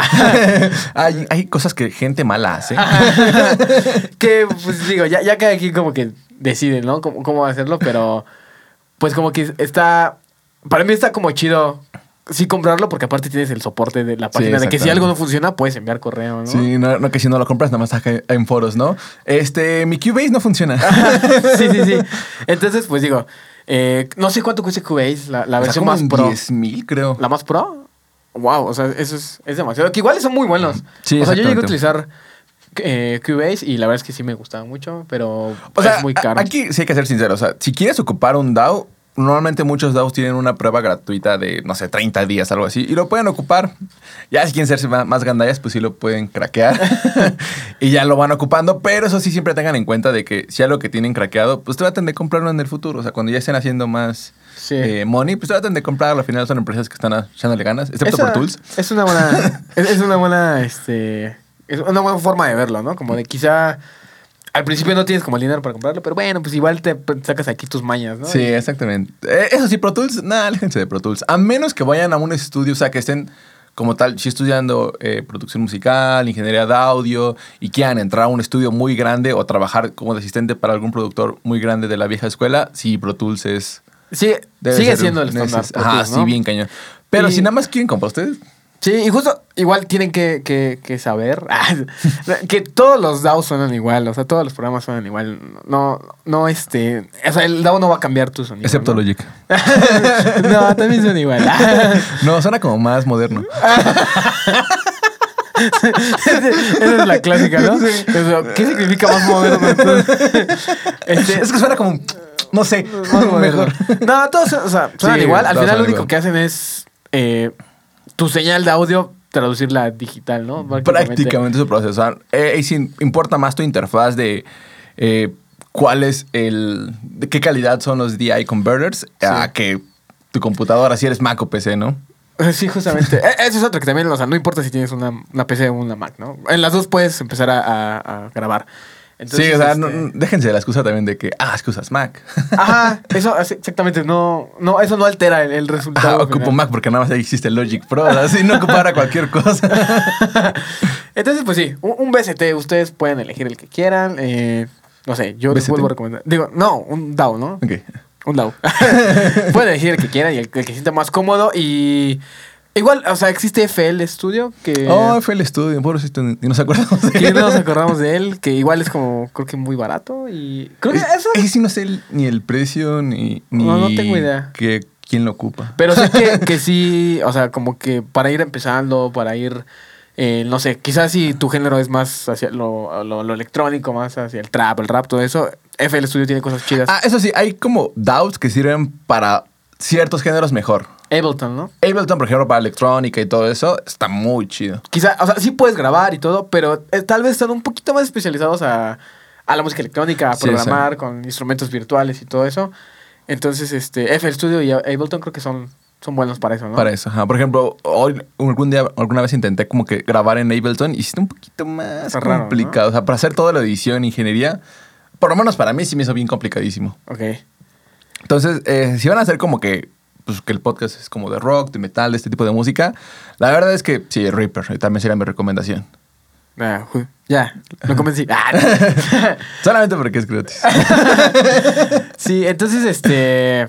Speaker 1: hay, hay cosas que gente mala hace.
Speaker 2: que, pues digo, ya, ya cada quien como que decide, ¿no? Cómo, cómo hacerlo, pero pues como que está. Para mí está como chido. Sí, comprarlo porque aparte tienes el soporte de la
Speaker 1: Sí,
Speaker 2: página de que si algo no funciona, puedes enviar correo, ¿no?
Speaker 1: Sí, no, no que si no lo compras, nada más acá en foros, ¿no? Este, mi Cubase no funciona.
Speaker 2: sí, sí, sí. Entonces, pues digo, eh, no sé cuánto cuesta Cubase, la, la versión más pro.
Speaker 1: 10 mil, creo.
Speaker 2: ¿La más pro? Wow, o sea, eso es, es demasiado. Que igual son muy buenos.
Speaker 1: Sí,
Speaker 2: o sea, yo llegué a utilizar eh, Cubase y la verdad es que sí me gustaba mucho, pero
Speaker 1: O sea,
Speaker 2: es muy caro.
Speaker 1: aquí sí hay que ser sincero. O sea, si quieres ocupar un DAO, normalmente muchos DAOs tienen una prueba gratuita de, no sé, 30 días, algo así, y lo pueden ocupar. Ya si quieren ser más gandallas, pues sí lo pueden craquear y ya lo van ocupando. Pero eso sí, siempre tengan en cuenta de que si algo que tienen craqueado, pues traten de comprarlo en el futuro. O sea, cuando ya estén haciendo más
Speaker 2: Sí.
Speaker 1: eh, money, pues traten de comprarlo. Al final son empresas que están echándole ganas, excepto
Speaker 2: Esa
Speaker 1: por Tools.
Speaker 2: Es una buena. es, es una buena. Este. Es una buena forma de verlo, ¿no? Como de quizá. Al principio no tienes como el dinero para comprarlo, pero bueno, pues igual te sacas aquí tus mañas, ¿no?
Speaker 1: Sí, exactamente. Eh, eso sí, Pro Tools, nada, aléjense de Pro Tools. A menos que vayan a un estudio, o sea, que estén como tal, si estudiando eh, producción musical, ingeniería de audio, y quieran entrar a un estudio muy grande o trabajar como de asistente para algún productor muy grande de la vieja escuela, sí, Pro Tools es...
Speaker 2: Sí, sigue siendo el estándar.
Speaker 1: Ajá,
Speaker 2: Tools,
Speaker 1: sí, bien cañón. Pero
Speaker 2: Y-
Speaker 1: si nada más quieren comprar ustedes,
Speaker 2: Sí, y justo igual tienen que, que, que saber que todos los DAOs suenan igual, o sea, todos los programas suenan igual. No, no, este. O sea, el DAO no va a cambiar tu sonido.
Speaker 1: excepto
Speaker 2: ¿no?
Speaker 1: Logic.
Speaker 2: no, también suena igual.
Speaker 1: No, suena como más moderno.
Speaker 2: Esa es la clásica, ¿no? Eso, ¿Qué significa más moderno? Este,
Speaker 1: Es que suena como, no sé,
Speaker 2: más moderno.
Speaker 1: mejor.
Speaker 2: No, todos, o sea, suenan
Speaker 1: Sí,
Speaker 2: igual. Al final lo único
Speaker 1: igual.
Speaker 2: que hacen es eh, tu señal de audio traducirla a digital, ¿no?
Speaker 1: Prácticamente su proceso. O sea, eh, ahí sí importa más tu interfaz de eh, cuál es el. de qué calidad son los DI converters a que tu computadora, si eres Mac o PC, ¿no?
Speaker 2: Sí, justamente. E- Eso es otro que también, o sea, no importa si tienes una, una PC o una Mac, ¿no? En las dos puedes empezar a, a- a grabar. Entonces,
Speaker 1: sí, o sea,
Speaker 2: este,
Speaker 1: no- déjense de la excusa también de que, ah, es que usas Mac.
Speaker 2: Ajá, eso exactamente, no, no, eso no altera el, el resultado.
Speaker 1: Ah, ocupo. Mac porque nada más ahí existe Logic Pro, así no ocupara cualquier cosa.
Speaker 2: Entonces, pues sí, un, un BST, ustedes pueden elegir el que quieran. eh, no sé, yo les vuelvo a recomendar. Digo, no, un DAO, ¿no?
Speaker 1: ok.
Speaker 2: Un DAO. pueden elegir el que quieran y el, el que sienta más cómodo. Y igual, o sea, existe FL Studio que.
Speaker 1: Oh, fue el estudio, pobrecito, ni nos acordamos de
Speaker 2: que no nos acordamos de él, que igual es como, creo que muy barato y... Creo que
Speaker 1: Es-
Speaker 2: eso...
Speaker 1: ese sí no sé el- ni el precio, ni, ni
Speaker 2: No, no tengo idea.
Speaker 1: que ¿quién lo ocupa?
Speaker 2: Pero sé que, que sí, o sea, como que para ir empezando, para ir, eh, no sé, quizás si tu género es más hacia lo, lo- lo electrónico, más hacia el trap, el rap, todo eso, FL Studio tiene cosas chidas.
Speaker 1: Ah, eso sí, hay como DAWs que sirven para ciertos géneros mejor.
Speaker 2: Ableton, ¿no?
Speaker 1: Ableton, por ejemplo, para electrónica y todo eso, está muy chido.
Speaker 2: Quizá, o sea, sí puedes grabar y todo, pero eh, tal vez están un poquito más especializados a, a la música electrónica, a
Speaker 1: Sí,
Speaker 2: programar con instrumentos virtuales y todo eso. Entonces, este, FL Studio y Ableton creo que son, son buenos para eso, ¿no?
Speaker 1: Para eso, ajá. Por ejemplo, hoy, algún día, alguna vez intenté como que grabar en Ableton y está un poquito más
Speaker 2: raro,
Speaker 1: complicado. O sea, para hacer toda la edición, ingeniería, por lo menos para mí sí me hizo bien complicadísimo.
Speaker 2: Ok.
Speaker 1: Entonces, eh, si van a hacer como que, pues, que el podcast es como de rock, de metal, de este tipo de música, la verdad es que sí, Reaper también sería mi recomendación.
Speaker 2: Ah, ya, me convencí. Ah,
Speaker 1: Solamente porque es gratis.
Speaker 2: sí, entonces, este.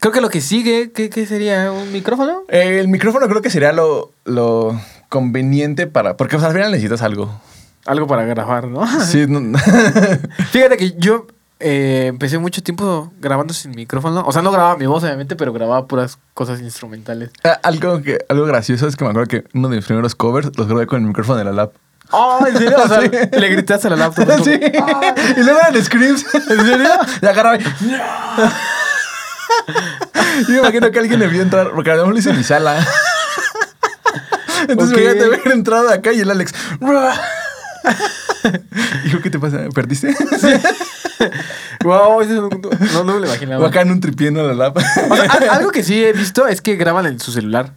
Speaker 2: Creo que lo que sigue, ¿qué, qué sería? ¿Un micrófono?
Speaker 1: Eh, el micrófono creo que sería lo, lo conveniente para... Porque al final necesitas algo.
Speaker 2: Algo para grabar, ¿no?
Speaker 1: Sí, no-
Speaker 2: Fíjate que yo eh, empecé mucho tiempo grabando sin micrófono. O sea, no grababa mi voz, obviamente, pero grababa puras cosas instrumentales.
Speaker 1: Ah, algo, que, algo gracioso es que me acuerdo que uno de mis primeros covers los grabé con el micrófono de la lap.
Speaker 2: Oh, ¿en serio? O sea,
Speaker 1: Sí.
Speaker 2: le gritaste a la laptop.
Speaker 1: sí. Y luego eran screams. ¿En serio? Y agarraba y... Yo me imagino que alguien le vio entrar, porque a lo hice en mi sala. Entonces
Speaker 2: Ok.
Speaker 1: me imagínate haber entrado acá y el Alex... Hijo, ¿qué te pasa? ¿Perdiste?
Speaker 2: Wow, eso no, no, no me lo
Speaker 1: O
Speaker 2: imaginaba.
Speaker 1: acá en un tripiendo la lap.
Speaker 2: O sea, al- algo que sí he visto es que graban en su celular.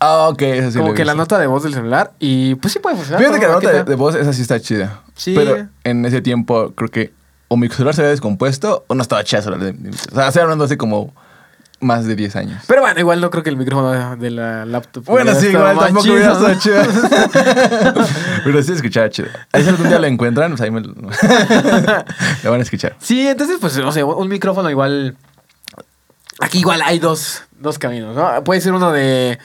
Speaker 1: Ah, ok, eso sí
Speaker 2: como que la nota de voz del celular. Y pues sí puede funcionar.
Speaker 1: Fíjate que la
Speaker 2: ¿Qué
Speaker 1: nota de, de voz, esa sí está chida.
Speaker 2: Sí.
Speaker 1: Pero en ese tiempo creo que o mi celular se había descompuesto o no estaba chida. O sea, estoy hablando hace como más de 10 años.
Speaker 2: Pero bueno, igual no creo que el micrófono de la laptop.
Speaker 1: Bueno, sí, igual tampoco hubiera estado chido. Pero sí escuchaba chido. Ahí si algún día lo encuentran, pues ahí me lo, lo van a escuchar.
Speaker 2: Sí, entonces, pues, no sé, un micrófono igual. Aquí igual hay dos, dos caminos, ¿no? Puede ser uno de,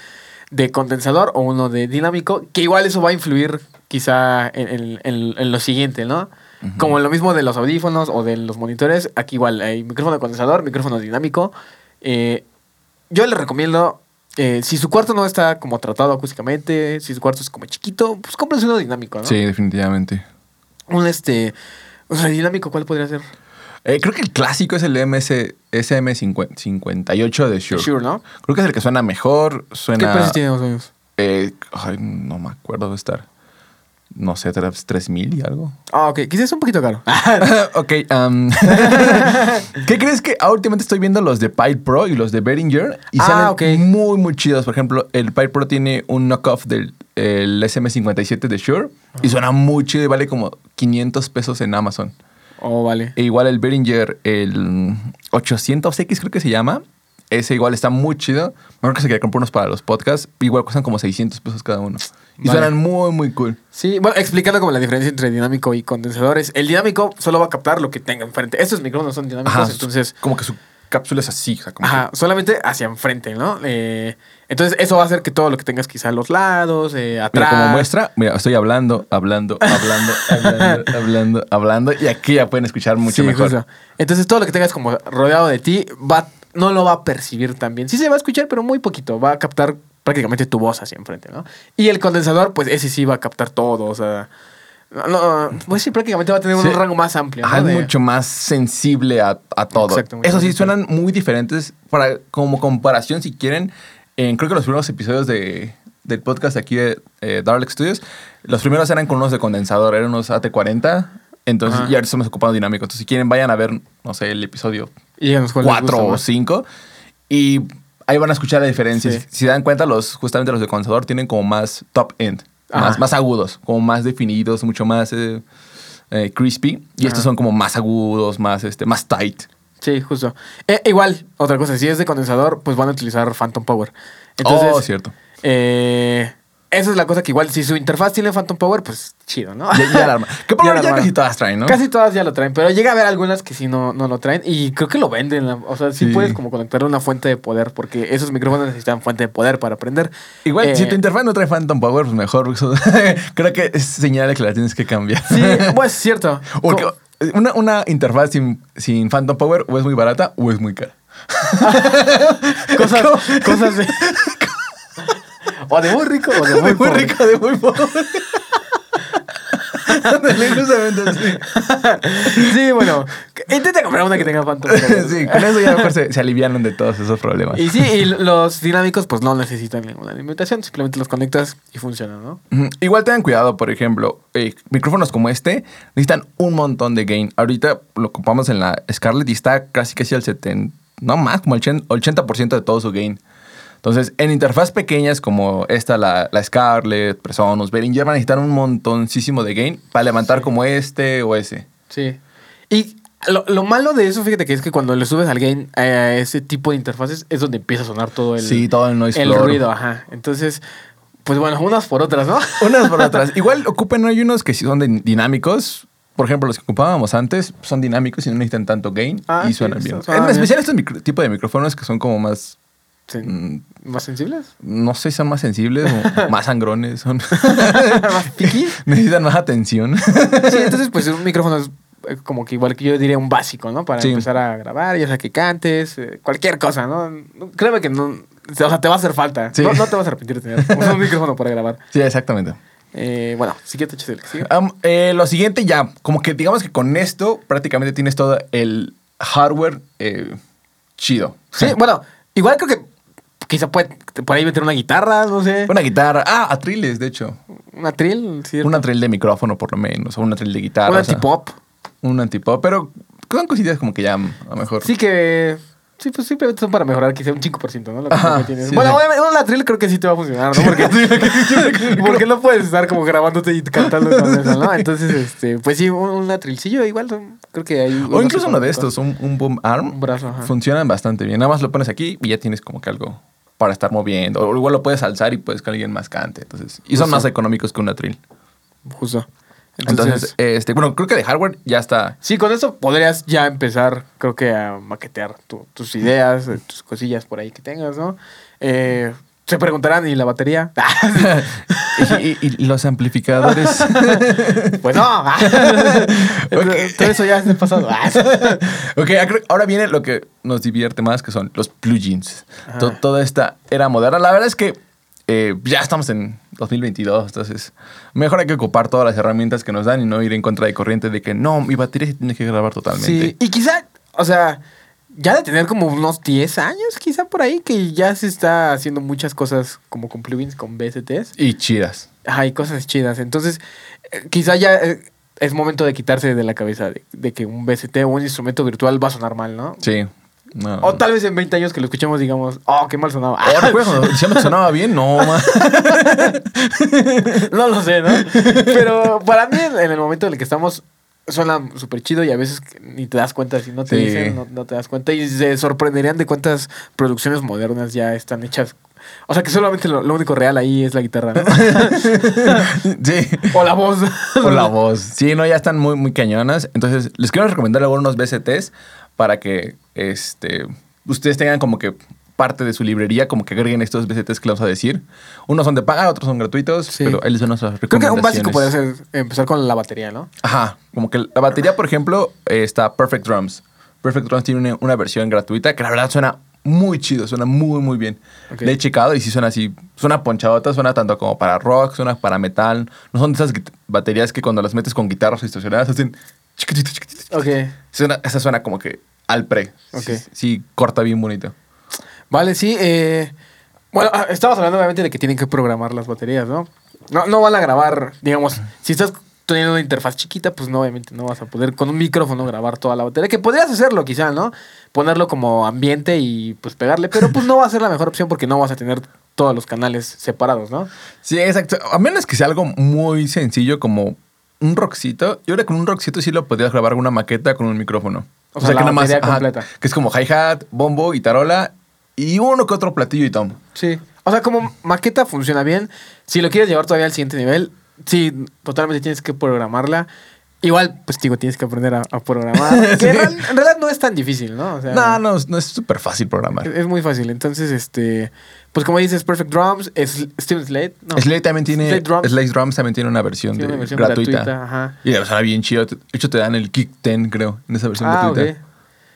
Speaker 2: de condensador o uno de dinámico, que igual eso va a influir quizá en, en- en- en lo siguiente, ¿no? Como lo mismo de los audífonos o de los monitores, aquí igual hay micrófono de condensador, micrófono dinámico. Eh, yo les recomiendo, eh, si su cuarto no está como tratado acústicamente, si su cuarto es como chiquito, pues cómprense uno dinámico, ¿no?
Speaker 1: Sí, definitivamente.
Speaker 2: Un este... O sea, dinámico, ¿cuál podría ser?
Speaker 1: Eh, creo que el clásico es el MS, SM58 de Shure.
Speaker 2: Sure, ¿no?
Speaker 1: Creo que es el que suena mejor.
Speaker 2: ¿Qué
Speaker 1: Suena.
Speaker 2: precio tiene más o menos?
Speaker 1: Eh, ay, no me acuerdo de estar. No sé, tres- 3000 y algo.
Speaker 2: Ah, ok. Quizás es un poquito caro.
Speaker 1: ok, ¿qué crees que ah, últimamente estoy viendo los de Pipe Pro y los de Behringer? Y
Speaker 2: Ah,
Speaker 1: salen muy, muy chidos. Por ejemplo, el Pipe Pro tiene un knockoff del el SM57 de Shure y suena muy chido y vale como 500 pesos en Amazon.
Speaker 2: Oh, vale.
Speaker 1: E igual el Behringer, el 800X creo que se llama. Ese igual está muy chido. Mejor que se quería comprar unos para los podcasts. Igual cuestan como 600 pesos cada uno. Y
Speaker 2: Vale.
Speaker 1: suenan muy, muy cool.
Speaker 2: Sí, bueno, explicando como la diferencia entre dinámico y condensadores. El dinámico solo va a captar lo que tenga enfrente. Estos micrófonos son dinámicos,
Speaker 1: Ajá,
Speaker 2: entonces...
Speaker 1: Como que su cápsula es así. o sea, como que-
Speaker 2: Ajá, solamente hacia enfrente, ¿no? Eh, entonces eso va a hacer que todo lo que tengas quizá a los lados, eh,
Speaker 1: Mira,
Speaker 2: atrás...
Speaker 1: como muestra, mira, estoy hablando, hablando, hablando, hablando, hablando, hablando, y aquí ya pueden escuchar mucho
Speaker 2: Sí,
Speaker 1: mejor.
Speaker 2: justo. Entonces todo lo que tengas como rodeado de ti va, no lo va a percibir tan bien. Sí se va a escuchar, pero muy poquito. Va a captar prácticamente tu voz hacia enfrente, ¿no? Y el condensador, pues ese sí va a captar todo, o sea... no- no, pues sí, prácticamente va a tener un rango más amplio. ¿no? De-
Speaker 1: mucho más sensible a, a todo.
Speaker 2: Exacto,
Speaker 1: Eso sí, suenan muy diferentes. Para, como comparación, si quieren, en, creo que los primeros episodios de, del podcast aquí de eh, Dark Studios, los primeros eran con unos de condensador, eran unos AT40. Entonces,
Speaker 2: Ajá.
Speaker 1: y ahora estamos ocupando dinámico. Entonces, si quieren, vayan a ver, no sé, el episodio
Speaker 2: Y díganos cuál les
Speaker 1: 4
Speaker 2: gusta
Speaker 1: o
Speaker 2: más.
Speaker 1: 5 y ahí van a escuchar la diferencia.
Speaker 2: Sí.
Speaker 1: Si, si dan cuenta, los, justamente los de condensador tienen como más top end, más, más agudos, como más definidos, mucho más eh, eh, crispy. Y estos son como más agudos, más, este, más tight.
Speaker 2: Sí, justo. Eh, igual, otra cosa, si es de condensador, pues van a utilizar Phantom Power. Entonces,
Speaker 1: oh, cierto.
Speaker 2: eh, esa es la cosa que igual, si su interfaz tiene Phantom Power, pues chido, ¿no?
Speaker 1: Ya, ya la arma. Que por
Speaker 2: Ya
Speaker 1: ya casi todas traen, ¿no?
Speaker 2: Casi todas ya lo traen, pero llega a haber algunas que sí no, no lo traen y creo que lo venden. O sea, sí,
Speaker 1: Sí.
Speaker 2: puedes como conectarle una fuente de poder porque esos micrófonos necesitan fuente de poder para prender.
Speaker 1: Igual,
Speaker 2: Eh,
Speaker 1: si tu interfaz no trae Phantom Power, pues mejor. Creo que es señal de que la tienes que cambiar.
Speaker 2: Sí, pues es cierto.
Speaker 1: Porque una, una interfaz sin, sin Phantom Power o es muy barata o es muy cara.
Speaker 2: cosas, cosas de. O de muy rico o de muy,
Speaker 1: de muy
Speaker 2: pobre.
Speaker 1: rico, de muy pobre.
Speaker 2: Sí, bueno. Intenta comprar una que tenga Phantom.
Speaker 1: Sí, con eso ya mejor se, se alivianan de todos esos problemas.
Speaker 2: Y sí, y los dinámicos pues no necesitan ninguna alimentación, simplemente los conectas y funcionan, ¿no?
Speaker 1: Igual tengan cuidado, por ejemplo, eh, micrófonos como este necesitan un montón de gain. Ahorita lo ocupamos en la Scarlett y está casi casi al 70, no más, como el 80% de todo su gain. Entonces, en interfaz pequeñas como esta, la, la Scarlett, Presonus, Behringer, van a necesitar un montoncísimo de gain para levantar
Speaker 2: Sí.
Speaker 1: como este o ese.
Speaker 2: Sí. Y lo, lo malo de eso, fíjate que es que cuando le subes al gain a ese tipo de interfaces es donde empieza a sonar todo el,
Speaker 1: sí, todo el noise
Speaker 2: el ruido, ajá. Entonces, pues bueno, unas por otras, ¿no?
Speaker 1: Unas por otras. Igual ocupen, hay unos que sí son de- dinámicos. Por ejemplo, los que ocupábamos antes son dinámicos y no necesitan tanto gain
Speaker 2: Ah,
Speaker 1: y suenan bien.
Speaker 2: suena
Speaker 1: en
Speaker 2: bien.
Speaker 1: especial estos micro- tipo de micrófonos que son como más, Mm,
Speaker 2: ¿Más sensibles?
Speaker 1: no sé, son más sensibles o más sangrones, son
Speaker 2: ¿Más
Speaker 1: necesitan más atención.
Speaker 2: Sí, entonces pues un micrófono es eh, como que igual que yo diría un básico, ¿no? Para
Speaker 1: Sí.
Speaker 2: empezar a grabar, ya sea que cantes, eh, cualquier cosa, ¿no? Créeme que no... O sea, te va a hacer falta.
Speaker 1: Sí.
Speaker 2: No, no te vas a arrepentir de tener un micrófono para grabar.
Speaker 1: sí, exactamente.
Speaker 2: Eh, bueno, siguiente hecho el que sigue.
Speaker 1: Am, eh, lo siguiente ya, como que digamos que con esto prácticamente tienes todo el hardware chido.
Speaker 2: Sí, bueno, igual creo que quizá puede por ahí meter una guitarra, no sé.
Speaker 1: Una guitarra. Ah, atriles, de hecho.
Speaker 2: Una trill, ¿cierto?
Speaker 1: Un atril de micrófono, por lo menos. O un atril de guitarra.
Speaker 2: Un
Speaker 1: o sea,
Speaker 2: antipop.
Speaker 1: Un antipop. Pero son cosillas como que ya a lo mejor.
Speaker 2: Sí que... Sí, pues simplemente son para mejorar quizá un 5%, ¿no? Lo que,
Speaker 1: Ajá,
Speaker 2: lo que tienes.
Speaker 1: sí,
Speaker 2: bueno,
Speaker 1: sí.
Speaker 2: obviamente un latril creo que sí te va a funcionar, ¿no? Porque, porque no puedes estar como grabándote y cantando con eso, ¿no? Entonces, este, pues sí, un, un latrilcillo igual, creo que hay...
Speaker 1: O incluso uno de estos, un, un boom arm.
Speaker 2: Un brazo, ajá.
Speaker 1: Funcionan bastante bien. Nada más lo pones aquí y ya tienes como que algo para estar moviendo. O igual lo puedes alzar y puedes que alguien más cante. Entonces, y son más económicos que un atril.
Speaker 2: Justo.
Speaker 1: Entonces,
Speaker 2: Entonces,
Speaker 1: este, bueno, creo que de hardware ya está.
Speaker 2: sí, con eso podrías ya empezar, creo que a maquetear tu- tus ideas, eh, tus cosillas por ahí que tengas, ¿no? Eh, se preguntarán, ¿y la batería?
Speaker 1: y, y- y los amplificadores.
Speaker 2: pues no. Todo eso ya es del pasado.
Speaker 1: ok, ahora viene lo que nos divierte más, que son los plugins.
Speaker 2: Ajá.
Speaker 1: Toda esta era moderna. La verdad es que eh, ya estamos en 2022, entonces mejor hay que ocupar todas las herramientas que nos dan y no ir en contra de corriente de que no, mi batería se tiene que grabar totalmente.
Speaker 2: Sí, y quizá, o sea, ya de tener como unos 10 años, quizá por ahí, que ya se está haciendo muchas cosas como con plugins, con VSTs.
Speaker 1: Y chidas.
Speaker 2: Ajá, y cosas chidas. Entonces, eh, quizá ya eh, es momento de quitarse de la cabeza de, de que un VST o un instrumento virtual va a sonar mal, ¿no?
Speaker 1: Sí. No.
Speaker 2: O tal vez en 20 años que lo escuchemos digamos, oh, qué mal sonaba.
Speaker 1: Oh, ¿recuerdas cuando decíamos que sonaba bien? No, ma.
Speaker 2: no lo sé, ¿no? Pero para mí, en el momento en el que estamos, suena súper chido y a veces ni te das cuenta, si no te
Speaker 1: Sí.
Speaker 2: dicen, no, no te das cuenta. Y se sorprenderían de cuántas producciones modernas ya están hechas. O sea, que solamente lo, lo único real ahí es la guitarra, ¿no?
Speaker 1: Sí.
Speaker 2: o la voz.
Speaker 1: O la voz. Sí, no, ya están muy, muy cañonas. Entonces, les quiero recomendar algunos BCTs para que este, ustedes tengan como que parte de su librería, como que agreguen estos BCTs que vamos a decir. Unos son de paga, otros son gratuitos,
Speaker 2: Sí.
Speaker 1: pero ahí les van nuestras
Speaker 2: Creo que un
Speaker 1: recomendaciones.
Speaker 2: básico puede ser empezar con la batería, ¿no?
Speaker 1: Ajá, como que la batería, por ejemplo, eh, está Perfect Drums. Perfect Drums tiene una, una versión gratuita que la verdad suena muy chido, suena muy, muy bien.
Speaker 2: Ok.
Speaker 1: Le he checado y sí suena así, suena ponchadota, suena tanto como para rock, suena para metal. No son de esas baterías que cuando las metes con guitarras distorsionadas hacen.
Speaker 2: Ok.
Speaker 1: Suena- esa suena como que al pre.
Speaker 2: Ok.
Speaker 1: Sí, sí, corta bien bonito.
Speaker 2: Vale, sí. eh, bueno, ah, estamos hablando obviamente de que tienen que programar las baterías, ¿no? No, no van a grabar, digamos, si estás teniendo una interfaz chiquita, pues no, obviamente no vas a poder con un micrófono grabar toda la batería, que podrías hacerlo quizá, ¿no? Ponerlo como ambiente y pues pegarle, pero pues no va a ser la mejor opción porque no vas a tener todos los canales separados, ¿no?
Speaker 1: Sí, exacto. A menos que sea algo muy sencillo como un rockcito. Yo creo que con un rockcito sí lo podrías grabar una maqueta con un micrófono.
Speaker 2: O sea,
Speaker 1: que
Speaker 2: batería
Speaker 1: ajá,
Speaker 2: completa.
Speaker 1: que es como hi-hat, bombo, guitarola y uno que otro platillo y tom.
Speaker 2: Sí. O sea, como maqueta funciona bien. Si lo quieres llevar todavía al siguiente nivel, sí, totalmente tienes que programarla. Igual, pues digo, tienes que aprender a, a programar. Que en, real- en realidad no es tan difícil, ¿no? O sea,
Speaker 1: No, no, no es súper fácil programar.
Speaker 2: Es, es muy fácil. Entonces, este, pues como dices, Perfect Drums, es Steven Slade. No,
Speaker 1: Slade también tiene.
Speaker 2: Slade Drums.
Speaker 1: Slade Drums también tiene una versión,
Speaker 2: tiene una versión
Speaker 1: gratuita.
Speaker 2: gratuita. ajá.
Speaker 1: Y la suena bien chido. De hecho, te dan el Kick 10, creo, en esa versión
Speaker 2: Ah,
Speaker 1: gratuita.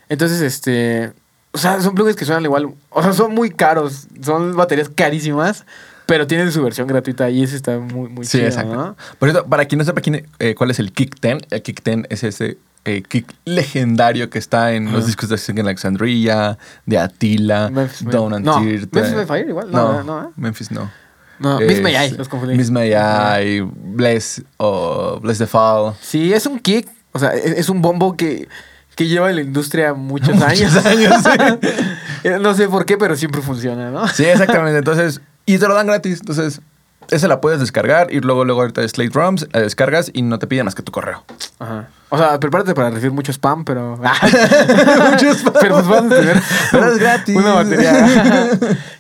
Speaker 2: Entonces, este, O sea, son plugins que suenan igual. O sea, son muy caros. Son baterías carísimas. Pero tienen su versión gratuita y eso está muy, muy
Speaker 1: Sí,
Speaker 2: chido,
Speaker 1: exacto.
Speaker 2: ¿no?
Speaker 1: Por cierto, para quien no sepa quién, eh, cuál es el Kick 10, el Kick 10 es ese eh, kick legendario que está en los discos de Sing Alexandria, de Attila,
Speaker 2: Memphis-
Speaker 1: and
Speaker 2: no,
Speaker 1: Tirta.
Speaker 2: Memphis Fire igual, no, no, ¿eh?
Speaker 1: Memphis no.
Speaker 2: No,
Speaker 1: Es
Speaker 2: Miss May I, los confundí.
Speaker 1: Miss May I, Bless o Bless the Fall.
Speaker 2: Sí, es un kick. O sea, es, es un bombo que, que lleva en la industria muchos,
Speaker 1: Muchos
Speaker 2: años.
Speaker 1: años,
Speaker 2: Eh, no sé por qué, pero siempre funciona, ¿no?
Speaker 1: Sí, exactamente. Entonces, y te lo dan gratis. Entonces, esa la puedes descargar y luego, luego ahorita Slate Drums, la descargas y no te piden más que tu correo.
Speaker 2: Ajá. O sea, prepárate para recibir mucho spam, pero.
Speaker 1: Mucho spam.
Speaker 2: Pero pues vas a tener.
Speaker 1: Pero es gratis.
Speaker 2: Una batería.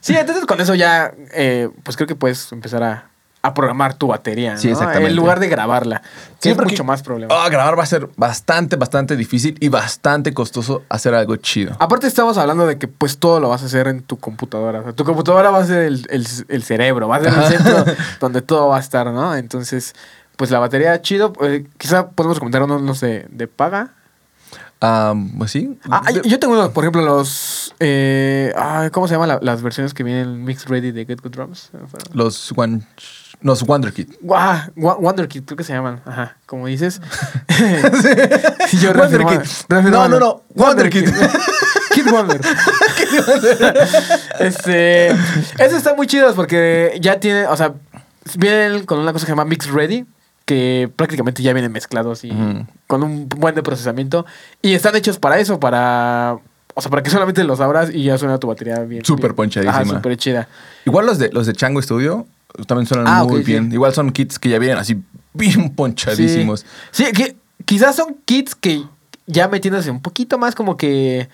Speaker 2: sí, entonces con eso ya, eh, pues creo que puedes empezar a, a programar tu batería.
Speaker 1: Sí,
Speaker 2: ¿no?
Speaker 1: exactamente.
Speaker 2: En lugar de grabarla. Que
Speaker 1: Sí,
Speaker 2: es mucho más problema.
Speaker 1: Ah, grabar va a ser bastante, bastante difícil y bastante costoso hacer algo chido.
Speaker 2: Aparte estamos hablando de que pues todo lo vas a hacer en tu computadora. O sea, tu computadora va a ser el, el- el cerebro, va a ser el centro donde todo va a estar, ¿no? Entonces, pues la batería chido. eh, quizá podemos comentar unos, no sé, de paga.
Speaker 1: Ah, pues sí.
Speaker 2: Ah, yo tengo, por ejemplo, los... eh, ah, ¿Cómo se llaman la- las versiones que vienen en Mixed Ready de Get Good Drums?
Speaker 1: los One, los Wonder Kid.
Speaker 2: Guau, Wa- Wonder Kid, creo que se llaman. Ajá, como dices. Yo
Speaker 1: Wonder Kid.
Speaker 2: reafirmando.
Speaker 1: No, no, no, Wonder Kid.
Speaker 2: Kid Wonder. este, eso está muy chido porque ya tiene, o sea, vienen con una cosa que se llama Mix Ready, que prácticamente ya vienen mezclados y con un buen de procesamiento y están hechos para eso, para o sea, para que solamente los abras y ya suena tu batería bien.
Speaker 1: Súper ponchadísima.
Speaker 2: Ajá, súper chida.
Speaker 1: Igual los de, los de Chango Studio también suenan
Speaker 2: Ah,
Speaker 1: muy
Speaker 2: sí.
Speaker 1: bien. Igual son kits que ya vienen así bien ponchadísimos.
Speaker 2: Sí, Sí, que quizás son kits que ya metiéndose un poquito más como que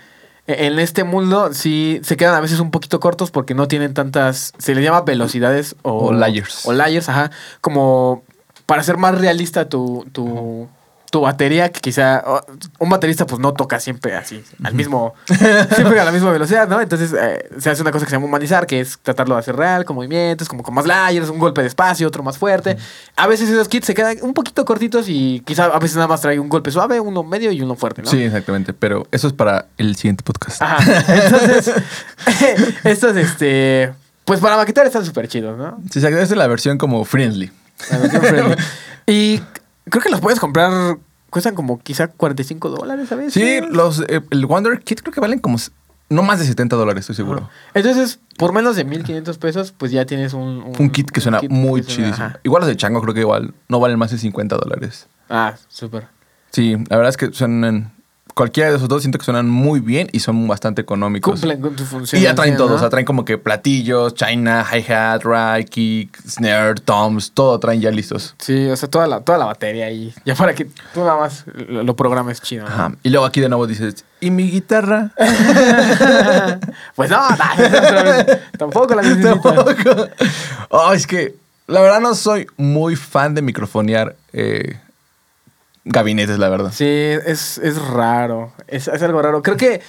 Speaker 2: en este mundo sí se quedan a veces un poquito cortos porque no tienen tantas, se les llama velocidades o,
Speaker 1: O layers.
Speaker 2: O layers, ajá, como para hacer más realista tu, tu, tu batería, que quizá un baterista pues no toca siempre así, al mismo, siempre a la misma velocidad, ¿no? Entonces eh, se hace una cosa que se llama humanizar, que es tratarlo de hacer real, con movimientos, como con más layers, un golpe de espacio, otro más fuerte. A veces esos kits se quedan un poquito cortitos y quizá a veces nada más trae un golpe suave, uno medio y uno fuerte, ¿no?
Speaker 1: Sí, exactamente. Pero eso es para el siguiente podcast.
Speaker 2: Ajá. Entonces, estos, este, pues para maquetar están súper chidos, ¿no?
Speaker 1: Sí. Esta es la versión como friendly.
Speaker 2: La versión friendly. Y creo que los puedes comprar, cuestan como quizá 45 dólares a veces.
Speaker 1: Sí, los, eh, el Wonder Kit creo que valen como no más de 70 dólares, estoy seguro.
Speaker 2: Ajá. Entonces, por menos de 1500 pesos, pues ya tienes un,
Speaker 1: Un kit que suena
Speaker 2: kit
Speaker 1: muy
Speaker 2: que
Speaker 1: chidísimo. Igual los de Chango creo que igual no valen más de 50 dólares.
Speaker 2: Ah, súper.
Speaker 1: Sí, la verdad es que suenan... Cualquiera de esos dos siento que suenan muy bien y son bastante económicos.
Speaker 2: Cumplen con tu función.
Speaker 1: Y ya traen
Speaker 2: ¿no?
Speaker 1: todo, o sea, traen como que platillos, china, hi-hat, ride, kick, snare, toms, todo traen ya listos.
Speaker 2: Sí, o sea, toda la, toda la batería ahí. Ya para que tú nada más lo, lo programes chido. ¿no?
Speaker 1: Ajá. Y luego aquí de nuevo dices, ¿y mi guitarra?
Speaker 2: pues no, no, tampoco la necesitas.
Speaker 1: Tampoco. Oh, es que la verdad no soy muy fan de microfonear eh, gabinetes, la verdad.
Speaker 2: Sí, es, es raro. Es, es algo raro. Creo que.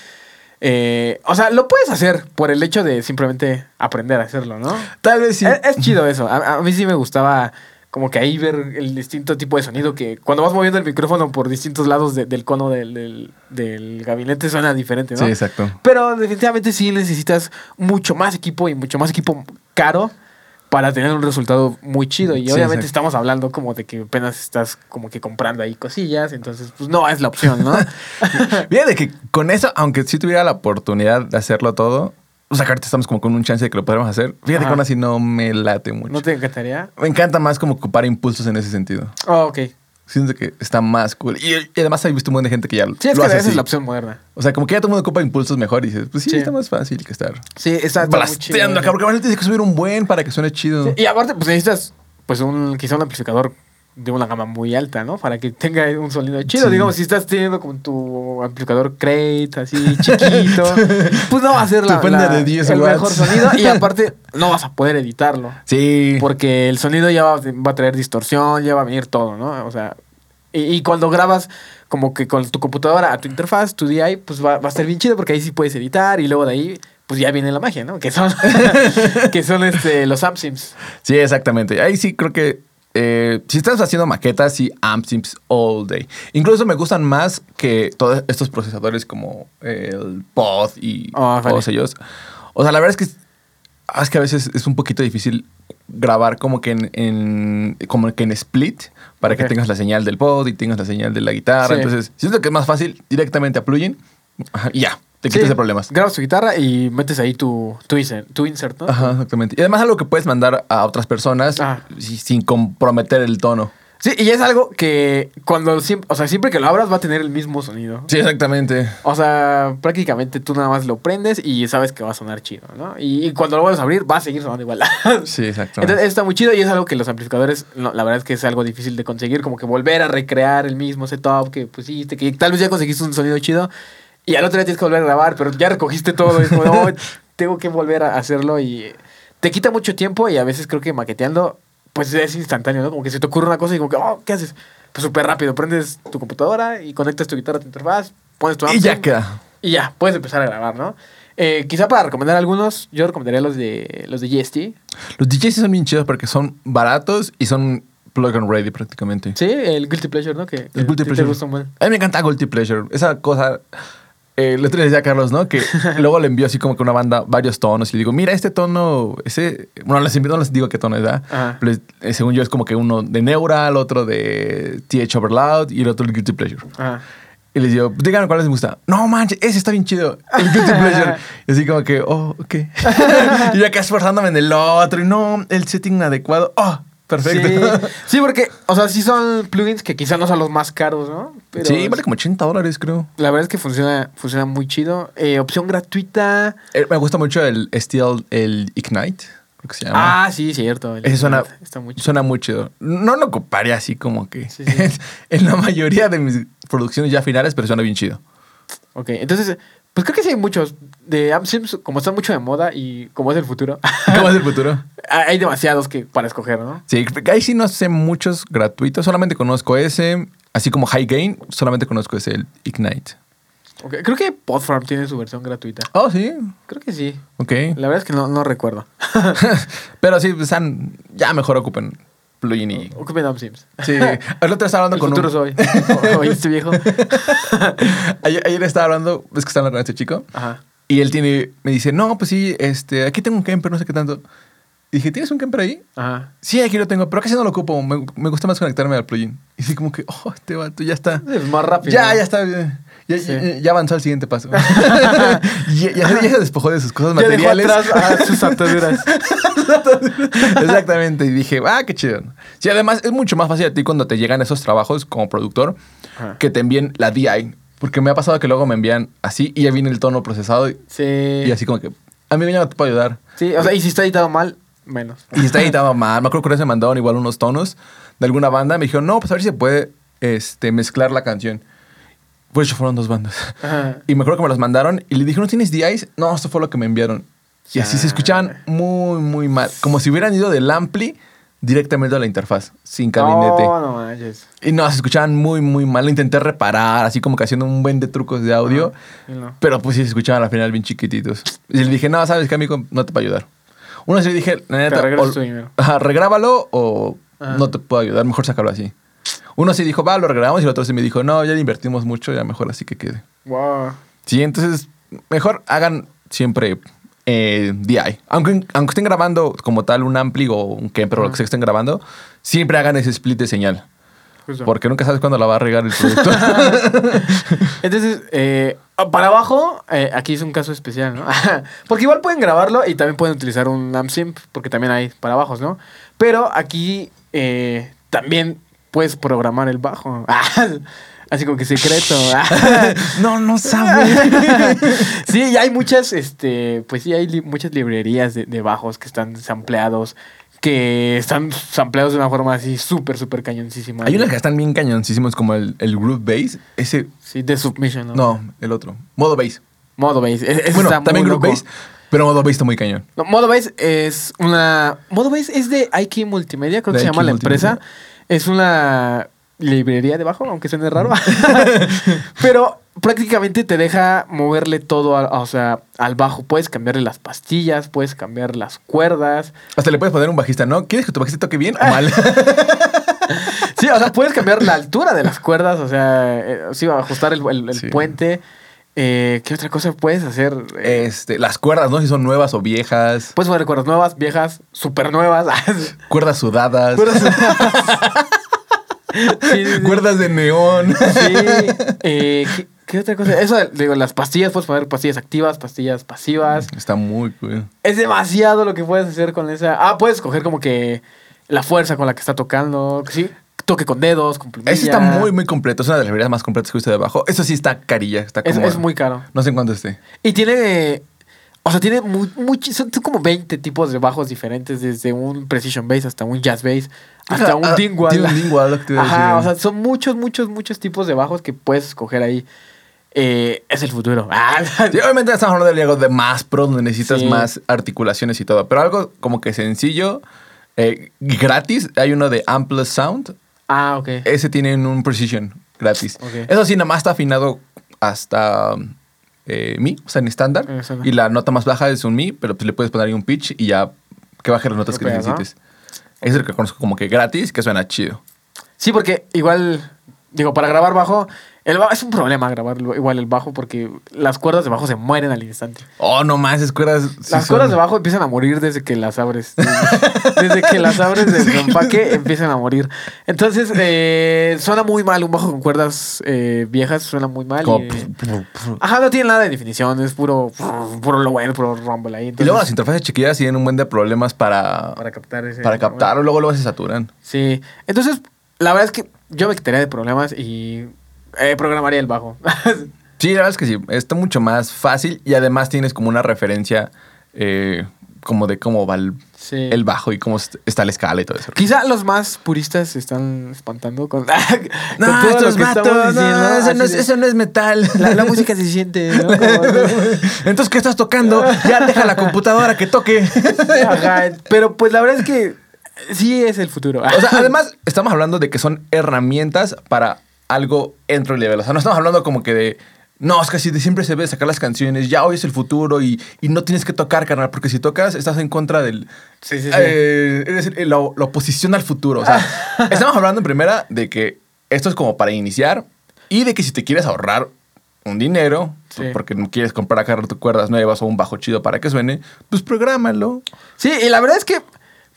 Speaker 2: eh, o sea, lo puedes hacer por el hecho de simplemente aprender a hacerlo, ¿no?
Speaker 1: Tal vez sí.
Speaker 2: Es, es chido eso. A, a mí sí me gustaba como que ahí ver el distinto tipo de sonido que cuando vas moviendo el micrófono por distintos lados de- del cono del, del- del gabinete suena diferente, ¿no?
Speaker 1: Sí, exacto.
Speaker 2: Pero definitivamente sí necesitas mucho más equipo y mucho más equipo caro para tener un resultado muy chido. Y
Speaker 1: Sí,
Speaker 2: obviamente
Speaker 1: exacto.
Speaker 2: estamos hablando como de que apenas estás como que comprando ahí cosillas, entonces pues no es la opción, ¿no?
Speaker 1: Fíjate que con eso, aunque sí tuviera la oportunidad de hacerlo todo, o sea, ahorita estamos como con un chance de que lo podamos hacer. Fíjate que aún así no me late mucho.
Speaker 2: ¿No te encantaría?
Speaker 1: Me encanta más como ocupar impulsos en ese sentido.
Speaker 2: Oh, ok.
Speaker 1: Siento que está más cool. Y, y además he visto un montón de gente que ya
Speaker 2: Sí, es
Speaker 1: lo
Speaker 2: que
Speaker 1: hace
Speaker 2: esa es la opción moderna.
Speaker 1: O sea, como que ya todo el mundo ocupa impulsos mejor y dices, pues sí,
Speaker 2: Sí.
Speaker 1: está más fácil que estar
Speaker 2: Sí, está,
Speaker 1: blasteando acá, porque ahora tienes que subir un buen para que suene chido.
Speaker 2: Sí, y aparte, pues necesitas pues un, quizá un amplificador de una gama muy alta, ¿no? Para que tenga un sonido chido.
Speaker 1: Sí.
Speaker 2: Digamos, si estás teniendo como tu amplificador Crate, así chiquito, pues no va a ser la,
Speaker 1: de 10
Speaker 2: el
Speaker 1: watts.
Speaker 2: mejor sonido. Y aparte, no vas a poder editarlo.
Speaker 1: Sí.
Speaker 2: Porque el sonido ya va, va a traer distorsión, ya va a venir todo, ¿no? O sea, y, y cuando grabas como que con tu computadora a tu interfaz, tu DI, pues va, va a estar bien chido porque ahí sí puedes editar y luego de ahí, pues ya viene la magia, ¿no? Que son, que son este, los AppSims.
Speaker 1: Sí, exactamente. Ahí sí creo que eh, si estás haciendo maquetas, sí, amp sims all day. Incluso me gustan más que todos estos procesadores como el pod y
Speaker 2: Ah, vale.
Speaker 1: todos ellos. O sea, la verdad es que ah, es que a veces es un poquito difícil grabar como que en, en- como que en split para que tengas la señal del pod y tengas la señal de la guitarra.
Speaker 2: Sí.
Speaker 1: Entonces, siento que es más fácil directamente a plugin y ya, te quitas
Speaker 2: Sí,
Speaker 1: de problemas.
Speaker 2: Grabas tu guitarra y metes ahí tu, tu, insert, tu insert, ¿no?
Speaker 1: Ajá, exactamente. Y además algo que puedes mandar a otras personas
Speaker 2: Ah.
Speaker 1: si- sin comprometer el tono.
Speaker 2: Sí, y es algo que cuando siempre, o sea, siempre que lo abras va a tener el mismo sonido.
Speaker 1: Sí, exactamente.
Speaker 2: O sea, prácticamente tú nada más lo prendes y sabes que va a sonar chido, ¿no? Y, y cuando lo vuelves a abrir va a seguir sonando igual.
Speaker 1: Sí, exacto.
Speaker 2: Entonces está muy chido y es algo que los amplificadores, no, la verdad es que es algo difícil de conseguir, como que volver a recrear el mismo setup que pusiste, que tal vez ya conseguiste un sonido chido y al otro día tienes que volver a grabar, pero ya recogiste todo y es como, "Oh, tengo que volver a hacerlo y te quita mucho tiempo y a veces creo que maqueteando, pues es instantáneo, ¿no? Como que se te ocurre una cosa y como que, oh, ¿qué haces? Pues súper rápido, prendes tu computadora y conectas tu guitarra a tu interfaz, pones tu
Speaker 1: y ya queda.
Speaker 2: y ya, puedes empezar a grabar, ¿no? Eh, quizá para recomendar algunos, yo recomendaría los de los de GST.
Speaker 1: Los DJs sí son bien chidos porque son baratos y son plug and ready prácticamente.
Speaker 2: Sí, el Guilty Pleasure, ¿no? Que,
Speaker 1: El Guilty
Speaker 2: te
Speaker 1: Pleasure.
Speaker 2: gusta un buen.
Speaker 1: A mí me encanta Guilty Pleasure. Esa cosa. Eh, el otro día le decía a Carlos, ¿no? Que luego le envió así como que una banda varios tonos y le digo, mira, este tono, ese. Bueno, les envío, no les digo qué tono es, ¿verdad? Pero eh, según yo es como que uno de Neural, otro de TH Overloud y el otro de Guilty Pleasure.
Speaker 2: Ajá.
Speaker 1: Y les digo, díganme cuál les gusta. No manches, ese está bien chido. El Guilty Pleasure. y así como que, oh, ok. y yo acá esforzándome en el otro. Y no, el setting adecuado. Oh, perfecto.
Speaker 2: Sí. sí, porque, o sea, sí son plugins que quizá no son los más caros, ¿no? Pero
Speaker 1: Sí, vale como 80 dólares, creo.
Speaker 2: La verdad es que funciona, funciona muy chido. Eh, opción gratuita.
Speaker 1: Eh, me gusta mucho el Steel, el Ignite, creo que se llama.
Speaker 2: Ah, sí, cierto.
Speaker 1: Ese suena,
Speaker 2: Está muy chido.
Speaker 1: suena muy chido. No lo ocuparía así como que
Speaker 2: Sí, sí.
Speaker 1: en la mayoría de mis producciones ya finales, pero suena bien chido.
Speaker 2: Ok, entonces, pues creo que sí hay muchos. De AppSims, como están mucho de moda y como es el futuro,
Speaker 1: ¿Cómo es el futuro?
Speaker 2: hay demasiados que para escoger, ¿no?
Speaker 1: Sí, ahí sí no sé muchos gratuitos, solamente conozco ese, así como High Gain, solamente conozco ese, el Ignite.
Speaker 2: Creo que Podfarm tiene su versión gratuita.
Speaker 1: Oh, sí,
Speaker 2: Creo que sí.
Speaker 1: ok.
Speaker 2: La verdad es que no, no recuerdo.
Speaker 1: pero sí, pues, han- ya mejor ocupen plugin y...
Speaker 2: Ocupen AppSims.
Speaker 1: Sí, el otro estaba
Speaker 2: El
Speaker 1: hablando con
Speaker 2: futuro
Speaker 1: un...
Speaker 2: soy. ¿Oíste, viejo?
Speaker 1: ayer, ayer estaba hablando, es que estaba hablando con este chico,
Speaker 2: Ajá.
Speaker 1: Y él tiene, me dice, no, pues sí, este, aquí tengo un Kemper, no sé qué tanto. Y dije, ¿tienes un Kemper ahí?
Speaker 2: Ajá.
Speaker 1: Sí, aquí lo tengo, pero casi no lo ocupo. Me, me gusta más conectarme al plugin. Y así como que, oh, este vato ya está.
Speaker 2: Es más rápido.
Speaker 1: Ya, ya está. Ya, ya-
Speaker 2: Sí.
Speaker 1: ya- ya avanzó al siguiente paso. ya, ya- se despojó de sus cosas
Speaker 2: Ya dejó
Speaker 1: materiales.
Speaker 2: atrás a sus ataduras.
Speaker 1: Exactamente. Y dije, ah, qué chido. Sí, además es mucho más fácil a ti cuando te llegan esos trabajos como productor
Speaker 2: Ajá.
Speaker 1: que te envíen la DI. Porque me ha pasado que luego me envían así y ya viene el tono procesado y,
Speaker 2: Sí.
Speaker 1: y así como que, a mí ya no te puedo ayudar.
Speaker 2: Sí, o sea, y si está editado mal, menos.
Speaker 1: Y está editado mal. Me acuerdo que me mandaron igual unos tonos de alguna banda. Me dijeron, no, pues a ver si se puede este, mezclar la canción. Pues hecho fueron dos bandas.
Speaker 2: Ajá.
Speaker 1: Y me acuerdo que me los mandaron y le dije, ¿no tienes DIs? No, esto fue lo que me enviaron. Y así se escuchaban muy, muy mal. Como si hubieran ido del ampli directamente a la interfaz, sin gabinete.
Speaker 2: No, no manches.
Speaker 1: Y no, se escuchaban muy, muy mal. Lo intenté reparar, así como que haciendo un buen de trucos de audio.
Speaker 2: No.
Speaker 1: Pero pues sí se escuchaban al final bien chiquititos. Y le dije, no, sabes que amigo, no te puedo ayudar. Uno sí le dije, la neta,
Speaker 2: regreso
Speaker 1: o-
Speaker 2: tu dinero.
Speaker 1: ajá, regrábalo o
Speaker 2: Ajá.
Speaker 1: no te puedo ayudar, mejor sácalo así. Uno sí dijo, va, lo regrabamos y el otro sí me dijo, no, ya le invertimos mucho, ya mejor así que quede.
Speaker 2: Wow.
Speaker 1: Sí, entonces mejor hagan siempre eh, DI. Aunque, aunque estén grabando como tal un ampli o un Kemper o lo que sea que estén grabando, siempre hagan ese split de señal.
Speaker 2: Justo.
Speaker 1: Porque nunca sabes cuándo la va a regar el producto.
Speaker 2: Entonces, eh, para abajo, eh, aquí es un caso especial, ¿no? porque igual pueden grabarlo y también pueden utilizar un AmpSimp, porque también hay para bajos, ¿no? Pero aquí eh, también puedes programar el bajo. Así como que secreto.
Speaker 1: no, no sabes.
Speaker 2: sí, y hay muchas, este, pues sí, hay li- muchas librerías de, de bajos que están sampleados, que están sampleados de una forma así súper, súper cañoncísima.
Speaker 1: Hay unas que están bien cañoncísimos como el, el Groove Bass. Ese,
Speaker 2: Sí, de Submission, ¿no?
Speaker 1: no, el otro. Modo Bass.
Speaker 2: Modo Bass. E- ese
Speaker 1: Bueno,
Speaker 2: está
Speaker 1: también
Speaker 2: muy
Speaker 1: Groove
Speaker 2: loco.
Speaker 1: Bass, pero Modo Bass está muy cañón.
Speaker 2: No, Modo Base es una. Modo Base es de IK Multimedia, creo que se llama la
Speaker 1: Multimedia.
Speaker 2: empresa. Es una librería de bajo, aunque suene raro. Pero prácticamente te deja moverle todo, a- o sea, al bajo. Puedes cambiarle las pastillas, puedes cambiar las cuerdas.
Speaker 1: Hasta le puedes poner un bajista, ¿no? ¿Quieres que tu bajista toque bien o mal?
Speaker 2: Sí, o sea, puedes cambiar la altura de las cuerdas, o sea, eh, sí, ajustar el, el- el
Speaker 1: Sí.
Speaker 2: puente. Eh, ¿Qué otra cosa puedes hacer? Eh,
Speaker 1: este, las cuerdas, ¿no? Si son nuevas o viejas.
Speaker 2: puedes poner cuerdas nuevas, viejas, súper nuevas.
Speaker 1: Cuerdas sudadas.
Speaker 2: Cuerdas- sí, sí.
Speaker 1: Cuerdas de neón.
Speaker 2: Sí. Eh, ¿qué, otra cosa? Eso, digo, las pastillas, puedes poner pastillas activas, pastillas pasivas.
Speaker 1: Está muy cool.
Speaker 2: Es demasiado lo que puedes hacer con esa. Ah, puedes escoger como que la fuerza con la que está tocando. Sí, toque con dedos, con plumilla.
Speaker 1: Ese está muy, muy completo. Es una de las librerías más completas que he visto debajo. Eso sí está carilla. Está
Speaker 2: Es, es muy caro.
Speaker 1: No sé en cuánto esté.
Speaker 2: Y tiene. O sea, tiene son, como 20 tipos de bajos diferentes, desde un Precision Bass hasta un Jazz Bass, hasta un
Speaker 1: Ah,
Speaker 2: Dingwall.
Speaker 1: tiene un Dingwall, lo que te iba a
Speaker 2: Ajá, o sea, son muchos, muchos, muchos tipos de bajos que puedes escoger ahí. Eh, es el futuro. Ah,
Speaker 1: Sí, obviamente estamos hablando de algo de más pro, donde necesitas
Speaker 2: Sí.
Speaker 1: más articulaciones y todo. Pero algo como que sencillo, eh, gratis. Hay uno de Amplus Sound.
Speaker 2: ah, ok.
Speaker 1: Ese tiene un Precision gratis. Eso sí, nada más está afinado hasta eh, Mi, o sea, en estándar. Y la nota más baja es un Mi, pero pues le puedes poner ahí un pitch y ya que baje las notas que necesites. Es el que conozco como que gratis, que suena chido.
Speaker 2: Sí, porque igual, digo, para grabar bajo, el es un problema grabar igual el bajo porque las cuerdas de bajo se mueren al instante.
Speaker 1: Oh, no más, esas cuerdas. sí
Speaker 2: las
Speaker 1: son-
Speaker 2: cuerdas de bajo empiezan a morir desde que las abres. Desde que las abres de su empaque empiezan a morir. Entonces, eh, suena muy mal un bajo con cuerdas eh, viejas, suena muy mal. Ajá, no tiene nada de definición, es puro, puro lo bueno, puro rumble ahí.
Speaker 1: Y luego las interfaces chiquillas tienen un buen de problemas para,
Speaker 2: para captar ese.
Speaker 1: para captar, luego luego se saturan.
Speaker 2: Sí. Entonces, la verdad es que yo me quitaría de problemas y eh, programaría el bajo.
Speaker 1: Sí, la verdad es que sí, está mucho más fácil y además tienes como una referencia eh, como de cómo va el,
Speaker 2: sí.
Speaker 1: el bajo y cómo est- está la escala y todo eso.
Speaker 2: Quizá los más puristas se están espantando con, con
Speaker 1: No,
Speaker 2: todo lo
Speaker 1: estos
Speaker 2: que
Speaker 1: vatos,
Speaker 2: estamos
Speaker 1: no,
Speaker 2: diciendo.
Speaker 1: eso, no es,
Speaker 2: así de-
Speaker 1: eso no es metal.
Speaker 2: la, la música se siente, ¿no? Como-
Speaker 1: Entonces, ¿qué estás tocando? Ya deja la computadora que toque.
Speaker 2: Ajá, pero pues la verdad es que sí es el futuro.
Speaker 1: O sea, además, estamos hablando de que son herramientas para algo entry level. O sea, no estamos hablando como que de. No, es que si de siempre se ve sacar las canciones, ya hoy es el futuro y, y no tienes que tocar, carnal, porque si tocas estás en contra del.
Speaker 2: Sí, sí, sí.
Speaker 1: eh, eres la, la oposición al futuro. O sea, estamos hablando en primera de que esto es como para iniciar y de que si te quieres ahorrar un dinero,
Speaker 2: Sí.
Speaker 1: porque no quieres comprar acá tus cuerdas nuevas o un bajo chido para que suene, pues prográmalo.
Speaker 2: Sí, y la verdad es que,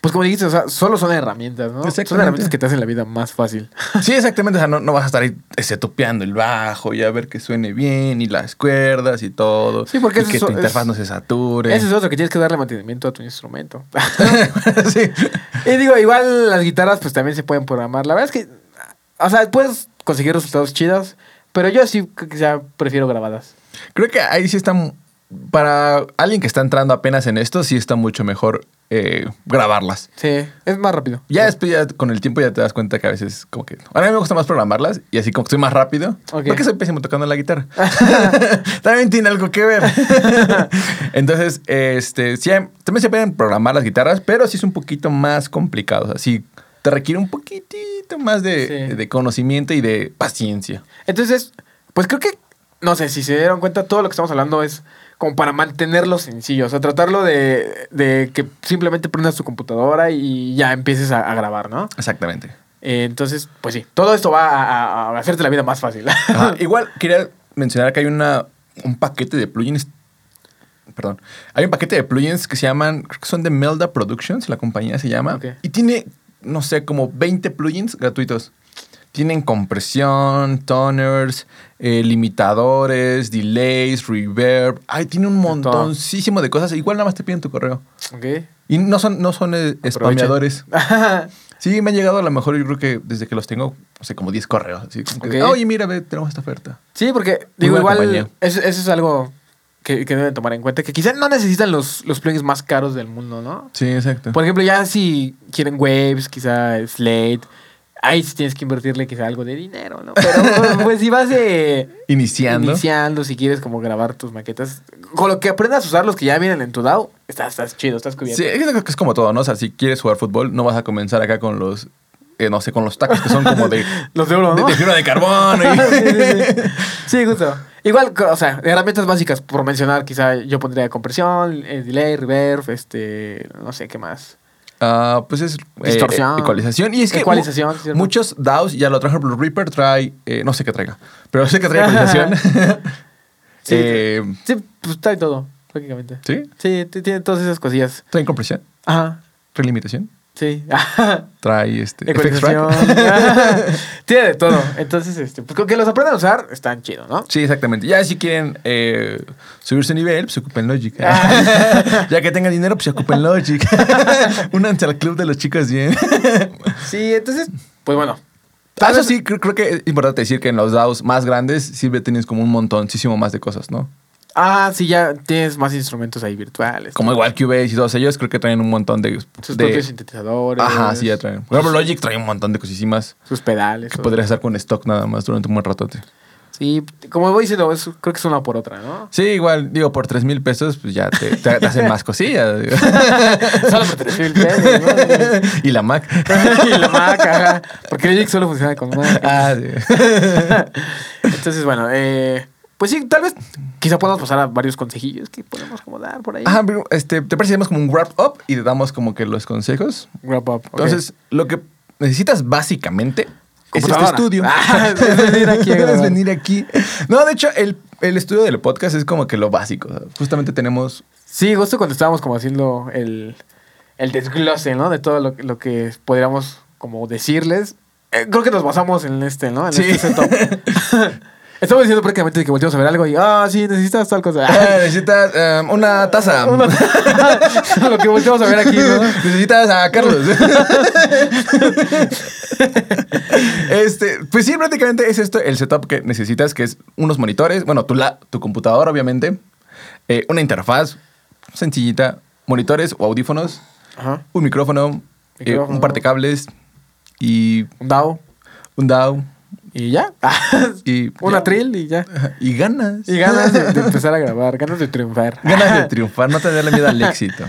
Speaker 2: pues como dijiste, o sea, solo son herramientas, ¿no? Son herramientas que te hacen la vida más fácil.
Speaker 1: Sí, exactamente. O sea, no, no vas a estar ahí ese, tupeando el bajo y a ver que suene bien y las cuerdas y todo.
Speaker 2: Sí, porque
Speaker 1: y
Speaker 2: eso
Speaker 1: que
Speaker 2: es-
Speaker 1: tu interfaz no se sature.
Speaker 2: Eso es otro, que tienes que darle mantenimiento a tu instrumento.
Speaker 1: sí.
Speaker 2: y digo, igual las guitarras pues también se pueden programar. La verdad es que, o sea, puedes conseguir resultados chidos, pero yo sí quizá prefiero grabadas.
Speaker 1: Creo que ahí sí está. Para alguien que está entrando apenas en esto, sí está mucho mejor eh, grabarlas.
Speaker 2: Sí, es más rápido.
Speaker 1: Ya después, ya con el tiempo, ya te das cuenta que a veces, como que. Ahora a mí me gusta más programarlas y así como que estoy más rápido.
Speaker 2: Ok.
Speaker 1: Porque soy pésimo tocando la guitarra. también tiene algo que ver. Entonces, este, sí, también se pueden programar las guitarras, pero sí es un poquito más complicado. O sea, sí te requiere un poquitito más de,
Speaker 2: Sí.
Speaker 1: de conocimiento y de paciencia.
Speaker 2: Entonces, pues creo que, no sé, si se dieron cuenta, todo lo que estamos hablando es como para mantenerlo sencillo. O sea, tratarlo de, de que simplemente prendas tu computadora y ya empieces a, a grabar, ¿no?
Speaker 1: Exactamente.
Speaker 2: Eh, entonces, pues sí, todo esto va a, hacerte la vida más fácil.
Speaker 1: Ajá, Igual quería mencionar que hay una, un paquete de plugins. Perdón. Hay un paquete de plugins que se llaman, creo que son de Melda Productions, la compañía se llama. Y tiene, no sé, como 20 plugins gratuitos. Tienen compresión, toners, eh, limitadores, delays, reverb. Ay, tiene un montoncísimo de cosas. Igual nada más te piden tu correo.
Speaker 2: ok.
Speaker 1: Y no son, no son eh, spameadores. Sí, me han llegado a lo mejor, yo creo que desde que los tengo, no sé, como 10 correos. Así, como que,
Speaker 2: Ok.
Speaker 1: Oye, mira, ve, tenemos esta oferta.
Speaker 2: sí, porque digo, igual, eso, eso es algo que, que deben tomar en cuenta, que quizás no necesitan los, los plugins más caros del mundo, ¿no?
Speaker 1: Sí, exacto.
Speaker 2: Por ejemplo, ya si quieren Waves, quizá Slate, ahí sí tienes que invertirle quizá algo de dinero, ¿no? Pero pues si vas eh,
Speaker 1: Iniciando.
Speaker 2: iniciando, si quieres como grabar tus maquetas, con lo que aprendas a usar los que ya vienen en tu DAO, estás, estás chido, estás cubierto.
Speaker 1: Sí, es que es como todo, ¿no? O sea, si quieres jugar fútbol, no vas a comenzar acá con los eh, no sé, con los tacos que son como de,
Speaker 2: Los de oro,
Speaker 1: de,
Speaker 2: ¿no?
Speaker 1: de fibra de carbono. y-
Speaker 2: sí, sí, sí. Sí, justo. Igual, o sea, herramientas básicas, por mencionar, quizá yo pondría compresión, eh, delay, reverb, este, no sé qué más.
Speaker 1: Ah, pues es eh,
Speaker 2: Distorsión.
Speaker 1: ecualización. Y es que
Speaker 2: Ecualización,
Speaker 1: mu-
Speaker 2: ¿cierto?
Speaker 1: muchos DAOs ya lo trajeron, pero Reaper trae, eh, no sé qué traiga, pero sé que trae ecualización.
Speaker 2: Sí.
Speaker 1: Eh,
Speaker 2: Sí, pues trae todo, prácticamente.
Speaker 1: ¿Sí?
Speaker 2: Sí, tiene todas esas cosillas.
Speaker 1: Trae compresión,
Speaker 2: Ajá,
Speaker 1: trae limitación,
Speaker 2: sí.
Speaker 1: trae este,
Speaker 2: tiene de todo. Entonces, este, pues con que los aprendan a usar, están chidos, ¿no?
Speaker 1: Sí, exactamente. Ya si quieren eh, subir su nivel, pues ocupen Logic.
Speaker 2: Ah.
Speaker 1: ya que tengan dinero, pues ocupen Logic. Únanse al club de los chicos bien.
Speaker 2: Sí, entonces, pues bueno.
Speaker 1: Ah, Eso sí, creo, creo que es importante decir que en los DAOs más grandes siempre tienes como un montoncísimo más de cosas, ¿no?
Speaker 2: Ah, sí, ya tienes más instrumentos ahí virtuales.
Speaker 1: Como igual Cubase y todos ellos, creo que traen un montón de...
Speaker 2: sus
Speaker 1: de-
Speaker 2: propios sintetizadores.
Speaker 1: Ajá, sí, ya traen. Por ejemplo, Logic trae un montón de cosísimas
Speaker 2: Sus pedales.
Speaker 1: que podrías hacer con stock nada más durante un buen ratote.
Speaker 2: Sí, como voy diciendo, es- creo que es una por otra, ¿no?
Speaker 1: Sí, igual, digo, por 3 mil pesos, pues ya te, te- te hacen más cosillas. digo.
Speaker 2: Solo por 3 mil pesos, ¿no?
Speaker 1: y la Mac.
Speaker 2: y la Mac, ajá. Porque Logic solo funciona con Mac.
Speaker 1: Ah, sí.
Speaker 2: Entonces, bueno, eh, pues sí, tal vez quizá podamos pasar a varios consejillos que podemos como dar por ahí.
Speaker 1: Ajá, pero, este, ¿te parece que hacemos como un wrap up y le damos como que los consejos?
Speaker 2: Wrap up.
Speaker 1: Entonces, lo que necesitas básicamente es este estudio.
Speaker 2: Ah, es venir aquí a grabar.
Speaker 1: Es venir aquí. No, de hecho, el, el estudio del podcast es como que lo básico. o sea, justamente tenemos...
Speaker 2: Sí, justo cuando estábamos como haciendo el, el desglose, ¿no? De todo lo, lo que podríamos como decirles. Eh, creo que nos basamos en este, ¿no? En
Speaker 1: Sí.
Speaker 2: este setup. Estamos diciendo prácticamente que volteamos a ver algo y, ah, sí, necesitas tal cosa.
Speaker 1: Ah, necesitas um, una taza.
Speaker 2: Una- lo que volteamos a ver aquí, ¿no?
Speaker 1: Necesitas a Carlos. este, pues sí, prácticamente es esto el setup que necesitas, que es unos monitores, bueno, tu, la, tu computadora, obviamente, eh, una interfaz sencillita, monitores o audífonos,
Speaker 2: Ajá.
Speaker 1: un micrófono, eh,
Speaker 2: Micrófono.
Speaker 1: un par de cables y
Speaker 2: Un DAO.
Speaker 1: un DAW
Speaker 2: Y ya.
Speaker 1: y,
Speaker 2: Una
Speaker 1: ya.
Speaker 2: trill y ya.
Speaker 1: y ganas.
Speaker 2: Y ganas de, de empezar a grabar, ganas de triunfar.
Speaker 1: Ganas de triunfar, no tenerle miedo al éxito.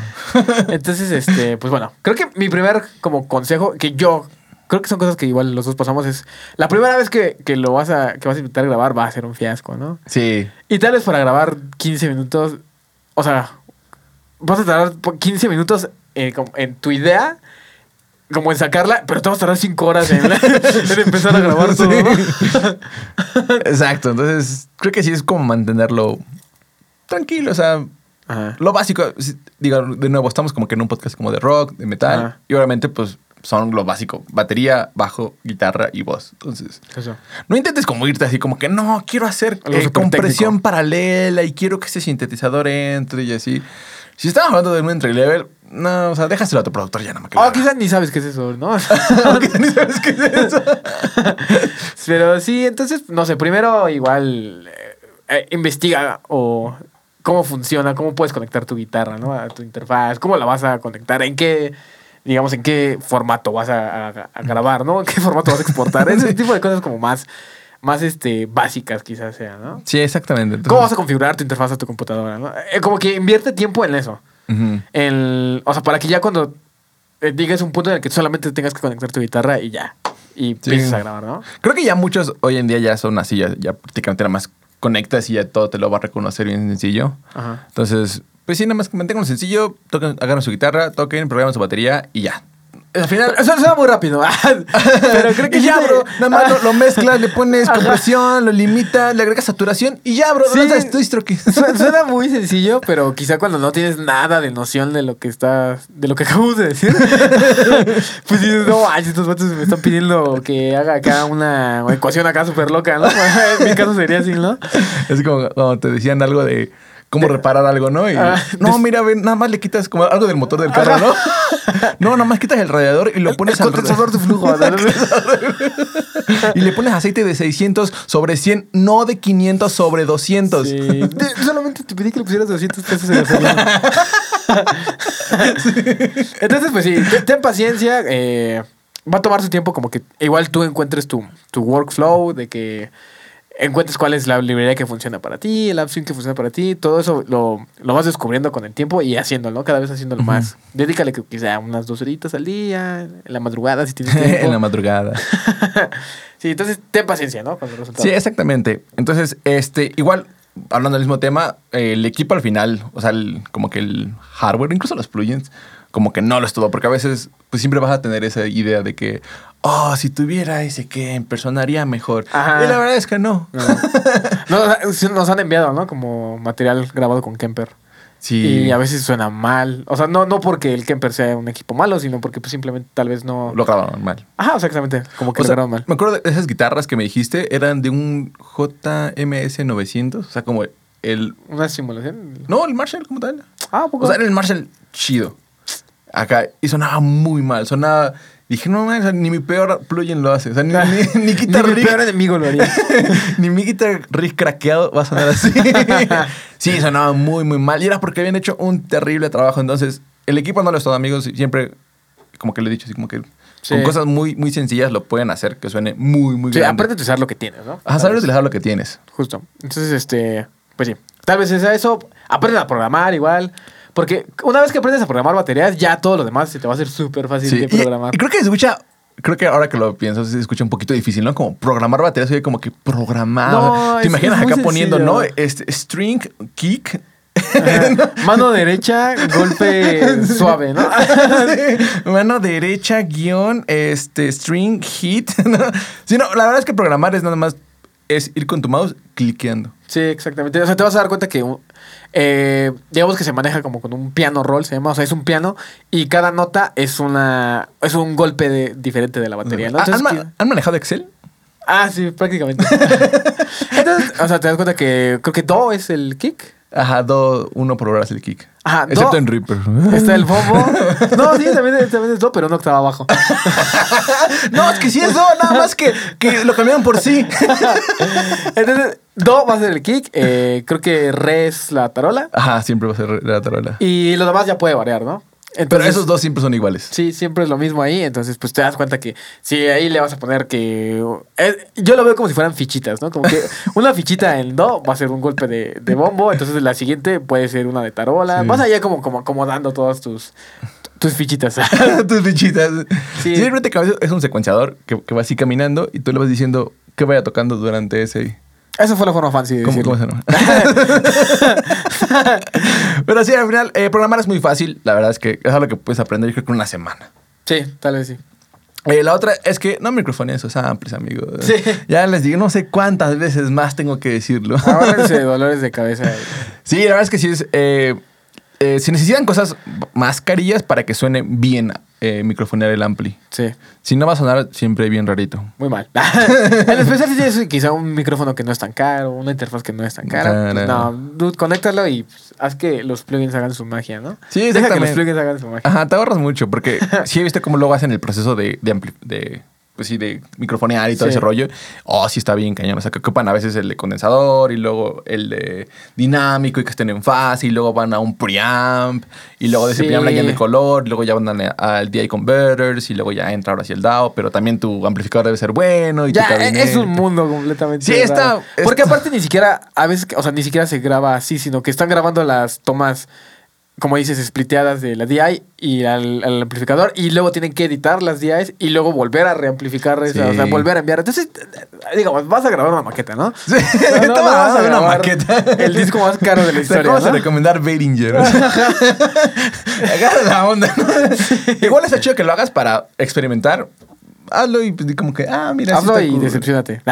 Speaker 2: Entonces, este, pues bueno, creo que mi primer como consejo, que yo creo que son cosas que igual los dos pasamos, es la primera vez que, que lo vas a, que vas a intentar grabar va a ser un fiasco, ¿no?
Speaker 1: Sí.
Speaker 2: Y tal vez para grabar 15 minutos, o sea, vas a tardar po- 15 minutos eh, en tu idea, como en sacarla, pero te vas a tardar 5 horas en, en empezar a grabar todo.
Speaker 1: Exacto, entonces creo que sí es como mantenerlo tranquilo, o sea,
Speaker 2: Ajá.
Speaker 1: lo básico, digo, de nuevo, estamos como que en un podcast como de rock, de metal,
Speaker 2: Ajá.
Speaker 1: y obviamente pues son lo básico, batería, bajo, guitarra y voz. Entonces,
Speaker 2: Eso.
Speaker 1: no intentes como irte así como que no, quiero hacer eh, compresión
Speaker 2: técnico.
Speaker 1: paralela y quiero que ese sintetizador entre y así. Si estamos hablando de un entry level, no, o sea, déjaselo a tu productor ya, no me
Speaker 2: Oh, quizás ni sabes qué es eso, ¿no?
Speaker 1: Aunque ni sabes qué es eso.
Speaker 2: Pero sí, entonces, no sé, primero igual eh, eh, investiga o cómo funciona, cómo puedes conectar tu guitarra, ¿no? A tu interfaz, cómo la vas a conectar, en qué, digamos, en qué formato vas a, a- a grabar, ¿no? En qué formato vas a exportar, ese tipo de cosas como más, más este, básicas quizás sean, ¿no?
Speaker 1: Sí, exactamente.
Speaker 2: ¿Cómo vas a configurar tu interfaz a tu computadora, ¿no? Eh, como que invierte tiempo en eso. El, o sea, para que ya cuando eh, llegues a un punto en el que solamente tengas que conectar tu guitarra y ya. Y
Speaker 1: Sí.
Speaker 2: empieces a grabar, ¿no?
Speaker 1: Creo que ya muchos hoy en día ya son así, ya, ya prácticamente nada más conectas y ya todo te lo va a reconocer bien sencillo.
Speaker 2: Ajá.
Speaker 1: Entonces, pues sí, nada más manténganlo sencillo, toquen, agarren su guitarra, toquen, programen su batería y ya. Al final,
Speaker 2: Eso suena muy rápido. Pero creo que
Speaker 1: y ya, bro. Nada más lo, lo mezclas, le pones
Speaker 2: Ajá.
Speaker 1: compresión, lo limitas, le agregas saturación y ya, bro.
Speaker 2: Sí.
Speaker 1: Lanzas tu
Speaker 2: Suena muy sencillo, pero quizá cuando no tienes nada de noción de lo que está, de lo que acabamos de decir, pues dices, no, ay, estos vatos me están pidiendo que haga acá una ecuación acá súper loca, ¿no? En mi caso sería así, ¿no?
Speaker 1: Es como cuando te decían algo de cómo reparar algo, ¿no? Y,
Speaker 2: Ah,
Speaker 1: no,
Speaker 2: des-
Speaker 1: mira, ven, nada más le quitas como algo del motor del carro, ¿no? no, nada más quitas el radiador y lo pones
Speaker 2: el
Speaker 1: al
Speaker 2: condensador de flujo.
Speaker 1: Y le pones aceite de 600 sobre 100, no de 500 sobre 200.
Speaker 2: Sí. De- solamente te pedí que le pusieras 200 pesos en gasolina. Entonces, pues sí, te- ten paciencia. eh, va a tomar su tiempo como que igual tú encuentres tu, tu workflow de que encuentres cuál es la librería que funciona para ti, el upstream que funciona para ti, todo eso lo, lo vas descubriendo con el tiempo y haciéndolo, ¿no? Cada vez haciéndolo
Speaker 1: Ujú.
Speaker 2: más. Dedícale que quizá unas dos horitas al día, en la madrugada si tienes tiempo.
Speaker 1: en la madrugada.
Speaker 2: sí, entonces ten paciencia, ¿no? Con los resultados.
Speaker 1: Sí, exactamente. Entonces, este, igual, hablando del mismo tema, el equipo al final, o sea, el- como que el hardware, incluso los plugins, como que no lo es todo, porque a veces, pues siempre vas a tener esa idea de que, oh, si tuviera ese que en persona haría mejor.
Speaker 2: Ajá.
Speaker 1: Y la verdad es que no.
Speaker 2: Nos han enviado, ¿no? Como material grabado con Kemper.
Speaker 1: Sí.
Speaker 2: Y a veces suena mal. O sea, no, no porque el Kemper sea un equipo malo, sino porque pues, simplemente tal vez no.
Speaker 1: Lo grabaron mal.
Speaker 2: Ajá, exactamente. Como que
Speaker 1: O
Speaker 2: lo
Speaker 1: sea,
Speaker 2: grabaron mal.
Speaker 1: me acuerdo de esas guitarras que me dijiste, eran de un JMS 900, o sea, como el...
Speaker 2: Una simulación.
Speaker 1: No, el Marshall como tal.
Speaker 2: Ah, ¿a poco.
Speaker 1: O sea, era el Marshall chido. Acá. Y sonaba muy mal. Sonaba. Dije, no, man, o sea, ni mi peor plugin lo hace. O sea, ni, ni, ni
Speaker 2: Ni
Speaker 1: Guitar
Speaker 2: mi peor enemigo lo haría.
Speaker 1: ni mi Guitar Rig craqueado va a sonar así. sí, sonaba muy, muy mal. Y era porque habían hecho un terrible trabajo. Entonces, el equipo no lo es todo, amigos. y Siempre, como que le he dicho, así como que
Speaker 2: Sí.
Speaker 1: con cosas muy, muy sencillas lo pueden hacer que suene muy, muy
Speaker 2: Sí,
Speaker 1: grande.
Speaker 2: aprende a usar lo que tienes, ¿no?
Speaker 1: A saber utilizar lo que tienes.
Speaker 2: Justo. Entonces, este, pues sí. Tal vez sea eso. Aprende a programar igual. Porque una vez que aprendes a programar baterías, ya todo lo demás se te va a hacer súper fácil
Speaker 1: Sí,
Speaker 2: de
Speaker 1: y-
Speaker 2: programar.
Speaker 1: Y, creo que se escucha. Creo que ahora que lo pienso, se escucha un poquito difícil, ¿no? Como programar baterías, oye, como que programar.
Speaker 2: No,
Speaker 1: ¿Te imaginas acá poniendo, no? Este, string, kick.
Speaker 2: Mano derecha, golpe suave, ¿no?
Speaker 1: Mano derecha, guion, este, string, hit. ¿no? Sí, no, la verdad es que programar es nada más. Es ir con tu mouse cliqueando.
Speaker 2: Sí, exactamente. O sea, te vas a dar cuenta que, eh, digamos que se maneja como con un piano roll, se llama. O sea, es un piano y cada nota es una es un golpe de- diferente de la batería, ¿no?
Speaker 1: ¿Han,
Speaker 2: Entonces,
Speaker 1: han manejado Excel?
Speaker 2: ah, sí, prácticamente. Entonces, o sea, te das cuenta que creo que Do es el kick.
Speaker 1: Ajá, do, uno por hora es el kick.
Speaker 2: Ajá,
Speaker 1: Excepto
Speaker 2: do.
Speaker 1: en Reaper.
Speaker 2: Está el bombo. No, sí, también, también es Do, pero no octava abajo.
Speaker 1: no, es que sí es do, nada más que, que lo cambiaron por sí.
Speaker 2: Entonces, Do va a ser el kick. eh, creo que Re es la tarola.
Speaker 1: Ajá, siempre va a ser la tarola.
Speaker 2: Y lo demás ya puede variar, ¿no?
Speaker 1: Pero esos dos siempre son iguales.
Speaker 2: Sí, siempre es lo mismo ahí. Entonces, pues te das cuenta que si ahí le vas a poner que. eh, yo lo veo como si fueran fichitas, ¿no? Como que una fichita en Do va a ser un golpe de, de bombo. Entonces, la siguiente puede ser una de tarola.
Speaker 1: Sí.
Speaker 2: Vas allá como, como acomodando todas tus, tus fichitas.
Speaker 1: Tus fichitas.
Speaker 2: Sí.
Speaker 1: Sí. Simplemente que a veces es un secuenciador que, que va así caminando y tú le vas diciendo qué vaya tocando durante ese.
Speaker 2: Esa fue la forma fancy de
Speaker 1: ¿Cómo, cómo se llama? Pero sí, al final, eh, programar es muy fácil. La verdad es que es algo que puedes aprender, yo creo que en una semana.
Speaker 2: Sí, tal vez sí.
Speaker 1: Eh, la otra es que no microfoneen esos amplis, amigos.
Speaker 2: Sí.
Speaker 1: Ya les digo, no sé cuántas veces más tengo que decirlo.
Speaker 2: Ahórrense dolores de cabeza.
Speaker 1: Sí, la verdad es que sí es. eh, eh, si necesitan cosas más carillas para que suene bien eh, microfonear el ampli.
Speaker 2: Sí,
Speaker 1: Si no va a sonar siempre bien rarito.
Speaker 2: muy mal. en especial si tienes quizá un micrófono que no es tan caro, una interfaz que no es tan cara. pues,
Speaker 1: No,
Speaker 2: dude, conéctalo y pues, haz que los plugins hagan su magia, ¿no?
Speaker 1: Sí,
Speaker 2: Deja que los
Speaker 1: exactamente.
Speaker 2: plugins hagan su magia.
Speaker 1: Ajá, te ahorras mucho porque sí he visto cómo luego hacen el proceso de, de, ampli- de, pues sí, de microfonear y todo
Speaker 2: Sí.
Speaker 1: ese rollo. Oh, sí está bien cañón. O sea, que ocupan a veces el de condensador y luego el de dinámico y que estén en fase y luego van a un preamp y luego de ese
Speaker 2: Sí.
Speaker 1: preamp le de color, luego ya van al DI converters y luego ya entra ahora hacia el DAO, pero también tu amplificador debe ser bueno y tu
Speaker 2: Ya, e-
Speaker 1: gabinete.
Speaker 2: es un mundo completamente.
Speaker 1: Sí, está-
Speaker 2: raro. Porque
Speaker 1: está-
Speaker 2: aparte ni siquiera, a veces, o sea, ni siquiera se graba así, sino que están grabando las tomas, como dices, spliteadas de la DI y al, al amplificador, y luego tienen que editar las DIs y luego volver a reamplificar esa,
Speaker 1: Sí.
Speaker 2: o sea, volver a enviar. Entonces, digamos, vas a grabar una maqueta, ¿no?
Speaker 1: Sí, te vas a ver una
Speaker 2: grabar
Speaker 1: maqueta.
Speaker 2: El disco más caro de la historia.
Speaker 1: ¿Cómo vas a
Speaker 2: ¿no?
Speaker 1: recomendar Behringer? Agarra la onda. ¿no? Igual está chido que lo hagas para experimentar. Hazlo y pues, como que, ah, mira.
Speaker 2: Hazlo y decepcionate.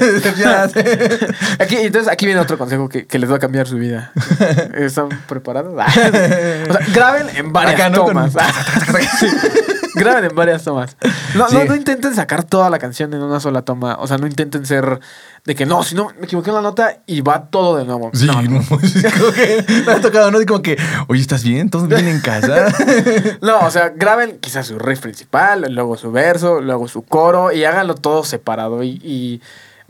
Speaker 1: Decepcionate.
Speaker 2: Aquí, entonces aquí viene otro consejo que, que les va a cambiar su vida. ¿Están preparados? o sea, graben en varias
Speaker 1: Acá, ¿no?
Speaker 2: tomas.
Speaker 1: Con-
Speaker 2: Sí. Graben en varias tomas. No,
Speaker 1: Sí.
Speaker 2: no, no intenten sacar toda la canción en una sola toma. O sea, no intenten ser de que no, si no me equivoqué en la nota y va todo de nuevo.
Speaker 1: Sí,
Speaker 2: no,
Speaker 1: pues, es como que me ha tocado, ¿no? Y como que, oye, ¿estás bien? ¿Todos bien en casa?
Speaker 2: No, o sea, graben quizás su riff principal, luego su verso, luego su coro y háganlo todo separado y, y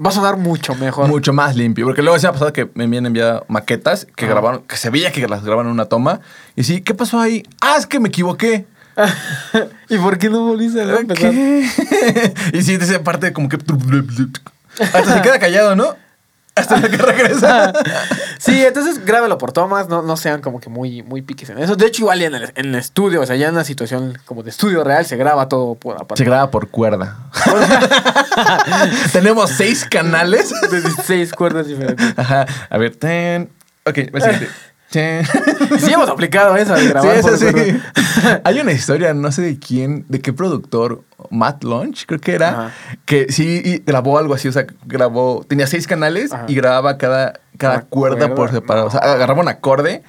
Speaker 2: va a sonar mucho mejor.
Speaker 1: Mucho más limpio. Porque luego se ha pasado que me habían enviado maquetas que
Speaker 2: Ah.
Speaker 1: grabaron, que se veía que las grabaron en una toma. Y sí, ¿qué pasó ahí? Ah, es que me equivoqué.
Speaker 2: ¿Y por qué no volviste a empezar?
Speaker 1: ¿Qué? y sí, de esa parte como que... Hasta se queda callado, ¿no? hasta que regresa.
Speaker 2: sí, entonces grábelo por tomas, no, no sean como que muy, muy piques en eso. De hecho, igual ya en el, en el estudio, o sea, ya en una situación como de estudio real, se graba todo por aparte.
Speaker 1: Se graba por cuerda. Tenemos seis canales.
Speaker 2: de 16 cuerdas diferentes.
Speaker 1: Ajá. A ver, ten. Ok, el siguiente.
Speaker 2: Sí hemos aplicado eso de
Speaker 1: Sí,
Speaker 2: grabar
Speaker 1: eso
Speaker 2: por
Speaker 1: sí. Hay una historia, no sé de quién, de qué productor, Matt Launch, creo que era,
Speaker 2: Ajá.
Speaker 1: que sí grabó algo así, o sea, grabó, tenía seis canales
Speaker 2: Ajá.
Speaker 1: y grababa cada, cada cuerda. por separado. O sea, agarraba un acorde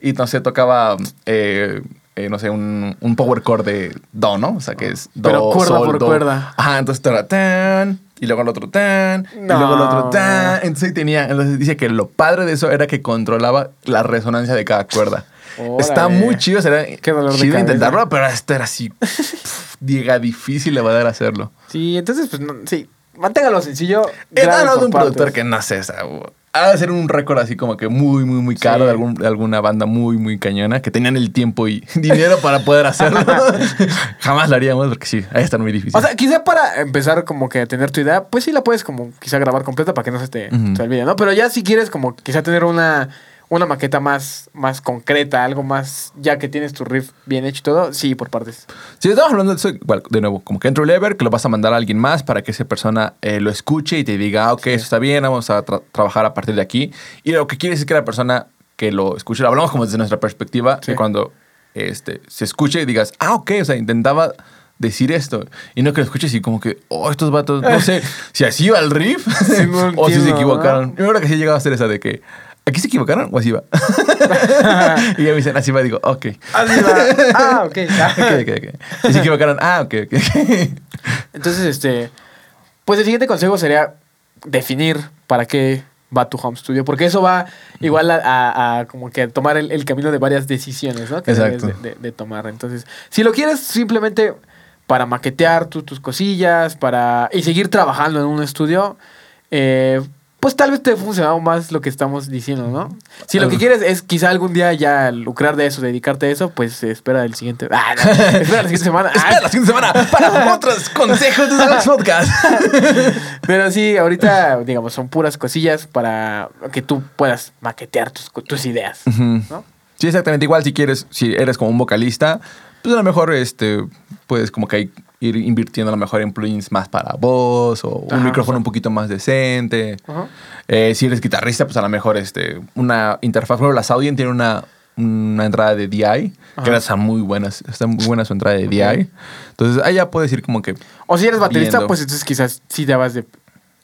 Speaker 1: y no sé, tocaba, eh, eh, no sé, un, un power chord de Do, ¿no? O sea, que es Do,
Speaker 2: Pero cuerda
Speaker 1: Sol,
Speaker 2: por
Speaker 1: Do.
Speaker 2: cuerda.
Speaker 1: Ajá, entonces era tan, y luego el otro tan, y luego el otro tan. Entonces tenía, entonces dice que lo padre de eso era que controlaba la resonancia de cada cuerda. Está muy chido, será
Speaker 2: Qué dolor de
Speaker 1: chido intentarlo, pero esto era así, diga, difícil le va a dar hacerlo.
Speaker 2: Sí, entonces, pues, no, sí, manténgalo sencillo. Por
Speaker 1: de un productor que no sé, o sea, ha de ser un récord así como que muy, muy, muy caro
Speaker 2: Sí.
Speaker 1: de, algún- de alguna banda muy, muy cañona que tenían el tiempo y dinero para poder hacerlo. Jamás lo haríamos porque sí, ahí está muy difícil.
Speaker 2: O sea, quizá para empezar como que a tener tu idea, pues sí la puedes como quizá grabar completa para que no se te olvide, ¿no? Pero ya si quieres como quizá tener una, una maqueta más, más concreta, algo más, ya que tienes tu riff bien hecho y todo, sí, por partes.
Speaker 1: Si estamos hablando de eso, igual, de nuevo, como que entry level, que lo vas a mandar a alguien más para que esa persona eh, lo escuche y te diga, ah, ok, eso está bien, vamos a tra- trabajar a partir de aquí. Y lo que quieres es que la persona que lo escuche, lo hablamos como desde nuestra perspectiva,
Speaker 2: Sí.
Speaker 1: que cuando este, se escuche y digas, ah, ok, o sea, intentaba decir esto. Y no que lo escuches y como que, oh, estos vatos, no sé, si así iba el riff
Speaker 2: Sí,
Speaker 1: o si se equivocaron. Yo creo que sí llegaba a ser esa de que, ¿aquí se equivocaron o así va? y ya me dicen, así va, digo, ok.
Speaker 2: Así va. Ah, ok.
Speaker 1: Ok, ok, ok. Y se equivocaron, ah, ok, ok.
Speaker 2: Entonces, este, pues el siguiente consejo sería definir para qué va tu home studio, porque eso va igual a, a- a como que tomar el, el camino de varias decisiones, ¿no? Que debes
Speaker 1: Exacto.
Speaker 2: de, de- de tomar. Entonces, si lo quieres simplemente para maquetear tu- tus cosillas, para y seguir trabajando en un estudio, eh, pues tal vez te funcionado más lo que estamos diciendo, ¿no? Si lo que quieres es quizá algún día ya lucrar de eso, dedicarte a eso, pues espera el siguiente. Ah, no, espera la siguiente semana. Ah,
Speaker 1: Espera la siguiente semana para otros consejos de Salax Podcast.
Speaker 2: Pero sí, ahorita, digamos, son puras cosillas para que tú puedas maquetear tus, tus ideas, ¿no?
Speaker 1: Sí, exactamente. Igual si quieres, si eres como un vocalista, pues a lo mejor este, puedes como que ir invirtiendo a lo mejor en plugins más para voz o un
Speaker 2: Ajá,
Speaker 1: micrófono un poquito más decente. Eh, si eres guitarrista, pues a lo mejor este, una interfaz. Por ejemplo, la Saudien tiene una, una entrada de DI,
Speaker 2: Ajá.
Speaker 1: que está muy buenas. Está muy buena su entrada de DI. Entonces, ahí ya puedes ir como que
Speaker 2: O si eres baterista,
Speaker 1: Viendo.
Speaker 2: pues entonces quizás sí debas de,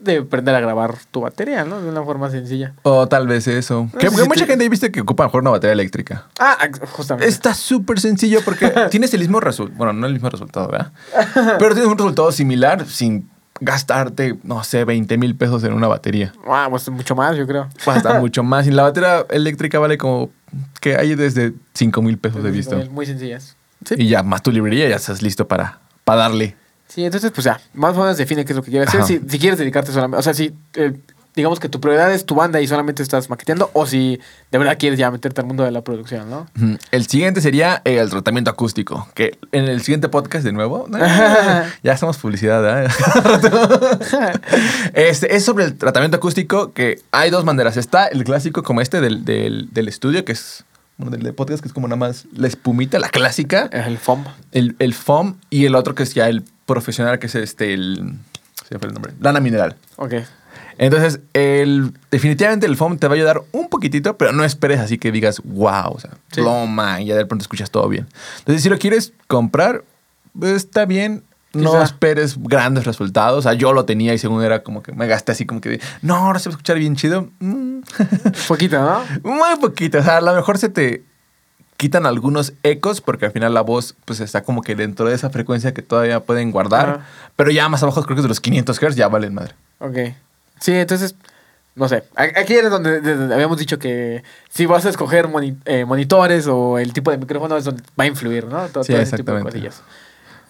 Speaker 2: de aprender a grabar tu batería, ¿no? De una forma sencilla.
Speaker 1: O tal vez eso.
Speaker 2: No
Speaker 1: que,
Speaker 2: si
Speaker 1: mucha
Speaker 2: te-
Speaker 1: gente viste que ocupa mejor una batería eléctrica.
Speaker 2: Ah, justamente.
Speaker 1: Está súper sencillo porque tienes el mismo resultado. Bueno, no el mismo resultado, ¿verdad? Pero tienes un resultado similar sin gastarte, no sé, 20 mil pesos en una batería.
Speaker 2: Ah, pues mucho más, yo creo.
Speaker 1: Va a estar mucho más. Y la batería eléctrica vale como que hay desde 5 mil pesos he visto.
Speaker 2: Muy sencillas. Sí.
Speaker 1: Y ya más tu librería ya estás listo para, para darle.
Speaker 2: Sí, entonces, pues ya, más o menos define qué es lo que quieres hacer. Si, si quieres dedicarte solamente, o sea, si eh, digamos que tu prioridad es tu banda y solamente estás maqueteando, o si de verdad quieres ya meterte al mundo de la producción, ¿no?
Speaker 1: El siguiente sería eh, el tratamiento acústico, que en el siguiente podcast de nuevo, ya hacemos publicidad, ¿verdad? este, es sobre el tratamiento acústico, que hay dos maneras. Está el clásico como este del, del, del estudio, que es, bueno, del de podcast, que es como nada más la espumita, la clásica,
Speaker 2: El FOM.
Speaker 1: el, el foam, y el otro que es ya el profesional, que es este, el... Se fue el nombre. Lana mineral.
Speaker 2: Ok.
Speaker 1: Entonces, el, definitivamente el foam te va a ayudar un poquitito, pero no esperes así que digas, wow, o sea,
Speaker 2: Sí.
Speaker 1: ploma, y ya de pronto escuchas todo bien. Entonces, si lo quieres comprar, pues, está bien. No
Speaker 2: Quizá.
Speaker 1: esperes grandes resultados. O sea, yo lo tenía y según era como que me gasté así como que, no, ahora se va a escuchar bien chido. Mm.
Speaker 2: Poquito, ¿no?
Speaker 1: Muy poquito. O sea, a lo mejor se te quitan algunos ecos porque al final la voz pues está como que dentro de esa frecuencia que todavía pueden guardar.
Speaker 2: Ajá.
Speaker 1: Pero ya más abajo creo que de los 500 Hz ya valen madre.
Speaker 2: Ok. Sí, entonces, no sé. Aquí es donde, de- donde habíamos dicho que si vas a escoger moni- eh, monitores o el tipo de micrófono es donde va a influir, ¿no? Todo,
Speaker 1: Sí,
Speaker 2: todo ese tipo de
Speaker 1: exactamente.
Speaker 2: cosillas.